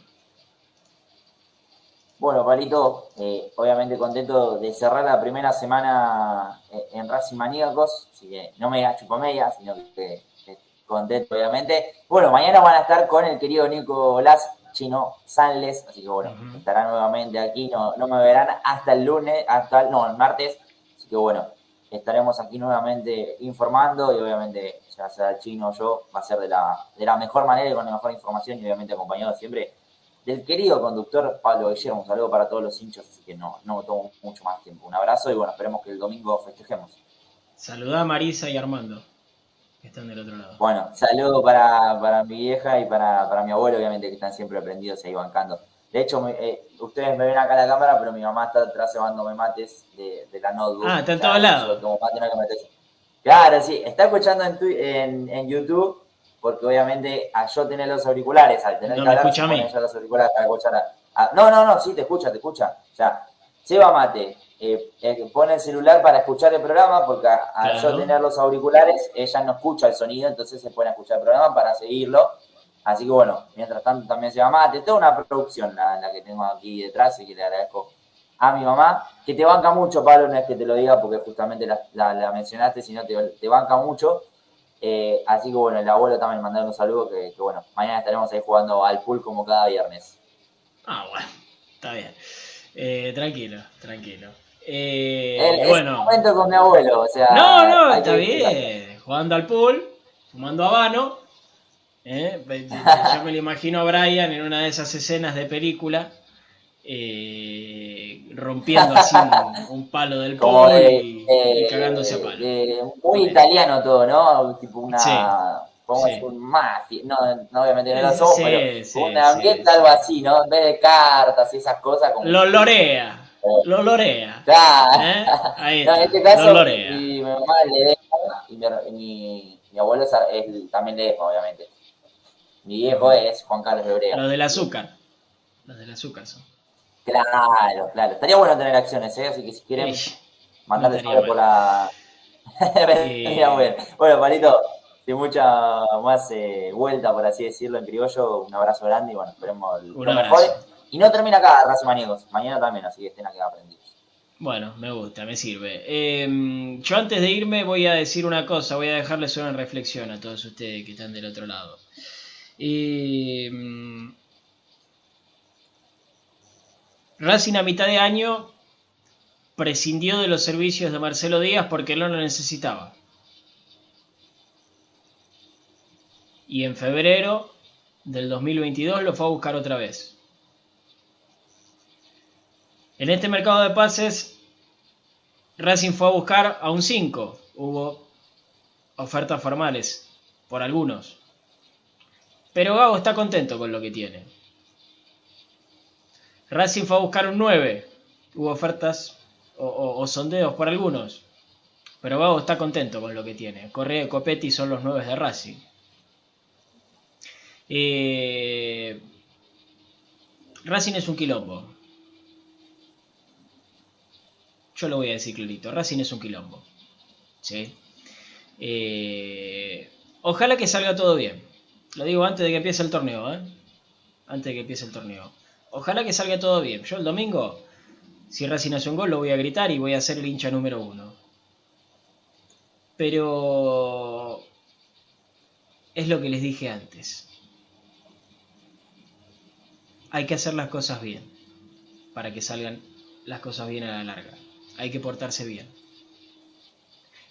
Bueno, Palito, eh, obviamente contento de cerrar la primera semana eh, en Racing Maníacos, así que no me chupo media, sino que, que, contento, obviamente. Bueno, mañana van a estar con el querido Nicolás Chino Sanles, así que bueno, uh -huh. estará nuevamente aquí, no, no me verán hasta el lunes, hasta no, el martes, que bueno, estaremos aquí nuevamente informando y obviamente ya sea el chino o yo, va a ser de la, de la mejor manera y con la mejor información y obviamente acompañado siempre del querido conductor Pablo Guillermo. Un saludo para todos los hinchas, así que no, no tomo mucho más tiempo. Un abrazo y bueno, esperemos que el domingo festejemos. Saludá a Marisa y Armando, que están del otro lado. Bueno, saludo para, para mi vieja y para, para mi abuelo, obviamente, que están siempre aprendidos ahí bancando. De hecho, eh, ustedes me ven acá en la cámara, pero mi mamá está atrás llevándome mates de, de la notebook. Ah, está en todos lados. Claro, sí, está escuchando en, en, en YouTube porque obviamente al yo tener los auriculares, al tener no que hablar, escucha a mí. los auriculares para escuchar a, a, No, no, no, sí, te escucha, te escucha. O sea, Seba Mate eh, eh, pone el celular para escuchar el programa, porque al claro. yo tener los auriculares, ella no escucha el sonido, entonces se pone a escuchar el programa para seguirlo. Así que bueno, mientras tanto también Seba Mate, toda una producción la, la que tengo aquí detrás y que le agradezco a mi mamá, que te banca mucho, Pablo, no es que te lo diga porque justamente la, la, la mencionaste, sino te, te banca mucho. Eh, así que bueno, el abuelo también mandando un saludo que, que, bueno, mañana estaremos ahí jugando al pool como cada viernes. Ah, bueno, está bien. Eh, tranquilo, tranquilo. Eh, el, bueno. momento con mi abuelo, o sea. No, no, está bien. Jugando al pool, fumando habano. ¿Eh? Yo me lo imagino a Brian en una de esas escenas de película. Eh, rompiendo así un, un, palo del polo eh, y, eh, y, cagándose a palo. muy italiano todo, ¿no? Tipo una. Sí, un mafia, no, no, obviamente no lo somos, sí, pero sí, un ambiente algo así, ¿no? En vez de cartas y esas cosas. Como lo lorea, lo lorea. Claro. ¿eh? No, en este caso, lo lorea. mi, mi mamá le deja y mi, mi, mi abuelo es, es, también le deja, obviamente. Mi viejo es Juan Carlos de Obrea. Los del azúcar. Los del azúcar son. Claro, claro. Estaría bueno tener acciones, ¿eh? Así que si quieren, Sí, mandarle sobre por la. (laughs) Estaría bueno. Bueno, Palito, sin mucha más eh, vuelta, por así decirlo, en criollo, un abrazo grande y bueno, esperemos Un lo mejor. Y no termina acá, Raza Maníacos. Mañana también, así que estén aquí aprendidos. Bueno, me gusta, me sirve. Eh, yo antes de irme voy a decir una cosa, voy a dejarles una reflexión a todos ustedes que están del otro lado. Eh, Racing a mitad de año prescindió de los servicios de Marcelo Díaz porque no lo necesitaba. Y en febrero del 2022 lo fue a buscar otra vez. En este mercado de pases, Racing fue a buscar a un 5. Hubo ofertas formales por algunos. Pero Gago está contento con lo que tiene. Racing fue a buscar un 9. Hubo ofertas o, sondeos por algunos. Pero Gago está contento con lo que tiene. Correa y Copetti son los 9 de Racing. Eh, Racing es un quilombo. Yo lo voy a decir clarito. Racing es un quilombo. ¿Sí? Eh, ojalá que salga todo bien. Lo digo antes de que empiece el torneo. ¿eh? Antes de que empiece el torneo. Ojalá que salga todo bien. Yo el domingo, si Racing hace un gol, lo voy a gritar y voy a ser el hincha número uno. Pero es lo que les dije antes. Hay que hacer las cosas bien para que salgan las cosas bien a la larga. Hay que portarse bien.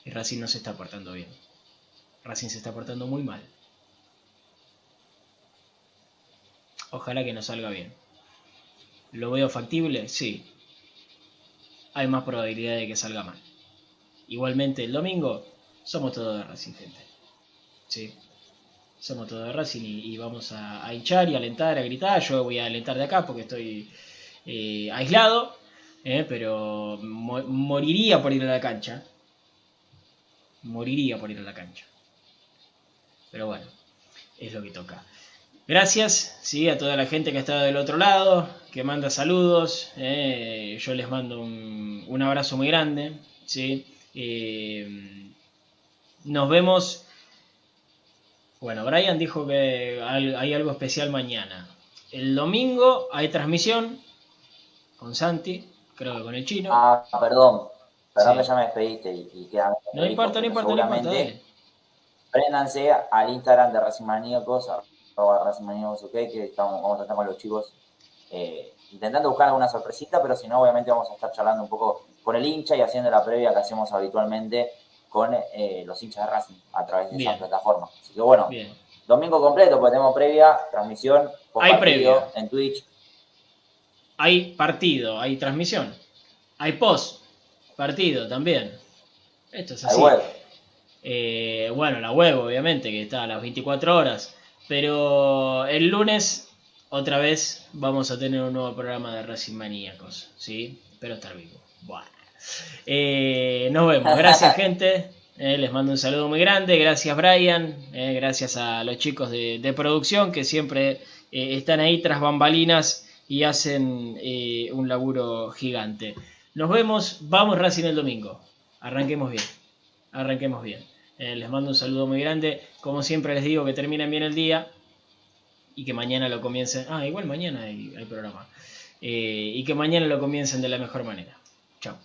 Y Racing no se está portando bien. Racing se está portando muy mal. Ojalá que no salga bien. ¿Lo veo factible? Sí. Hay más probabilidad de que salga mal. Igualmente el domingo somos todos de Racing, gente. Sí. somos todos de Racing y, vamos a, hinchar y alentar, a gritar. Yo voy a alentar de acá porque estoy eh, aislado, eh, pero mo- moriría por ir a la cancha. Moriría por ir a la cancha. Pero bueno, es lo que toca. Gracias ¿sí? a toda la gente que está del otro lado, que manda saludos. eh, yo les mando un, un abrazo muy grande. ¿sí? Eh, nos vemos. Bueno, Brian dijo que hay algo especial mañana. El domingo hay transmisión con Santi, creo que con el chino. Ah, perdón. Perdón Sí. que ya me despediste y, y quedan- no importa, no importa, no importa. Dale. Préndanse al Instagram de Racing Maníacos, arroba Racing Maníacos, ok, que estamos, vamos a estar con los chicos eh, intentando buscar alguna sorpresita, pero si no, obviamente vamos a estar charlando un poco con el hincha y haciendo la previa que hacemos habitualmente con eh, los hinchas de Racing a través de Bien. esa plataforma. Así que bueno, Bien. domingo completo, porque tenemos previa, transmisión, Hay previa. en Twitch. Hay partido, hay transmisión. Hay post partido también. Esto es Hay así. web. Eh, bueno, la web obviamente, que está a las 24 horas. Pero el lunes, otra vez, vamos a tener un nuevo programa de Racing Maníacos. ¿Sí? Espero estar vivo. Bueno. Eh, nos vemos. Gracias, (laughs) gente. Eh, les mando un saludo muy grande. Gracias, Brian. Eh, gracias a los chicos de, de producción que siempre eh, están ahí tras bambalinas y hacen un laburo gigante. Nos vemos. Vamos, Racing, el domingo. Arranquemos bien. Arranquemos bien. Eh, les mando un saludo muy grande. Como siempre les digo, que terminen bien el día y que mañana lo comiencen. Ah, igual mañana hay, hay programa. Eh, y que mañana lo comiencen de la mejor manera. Chao.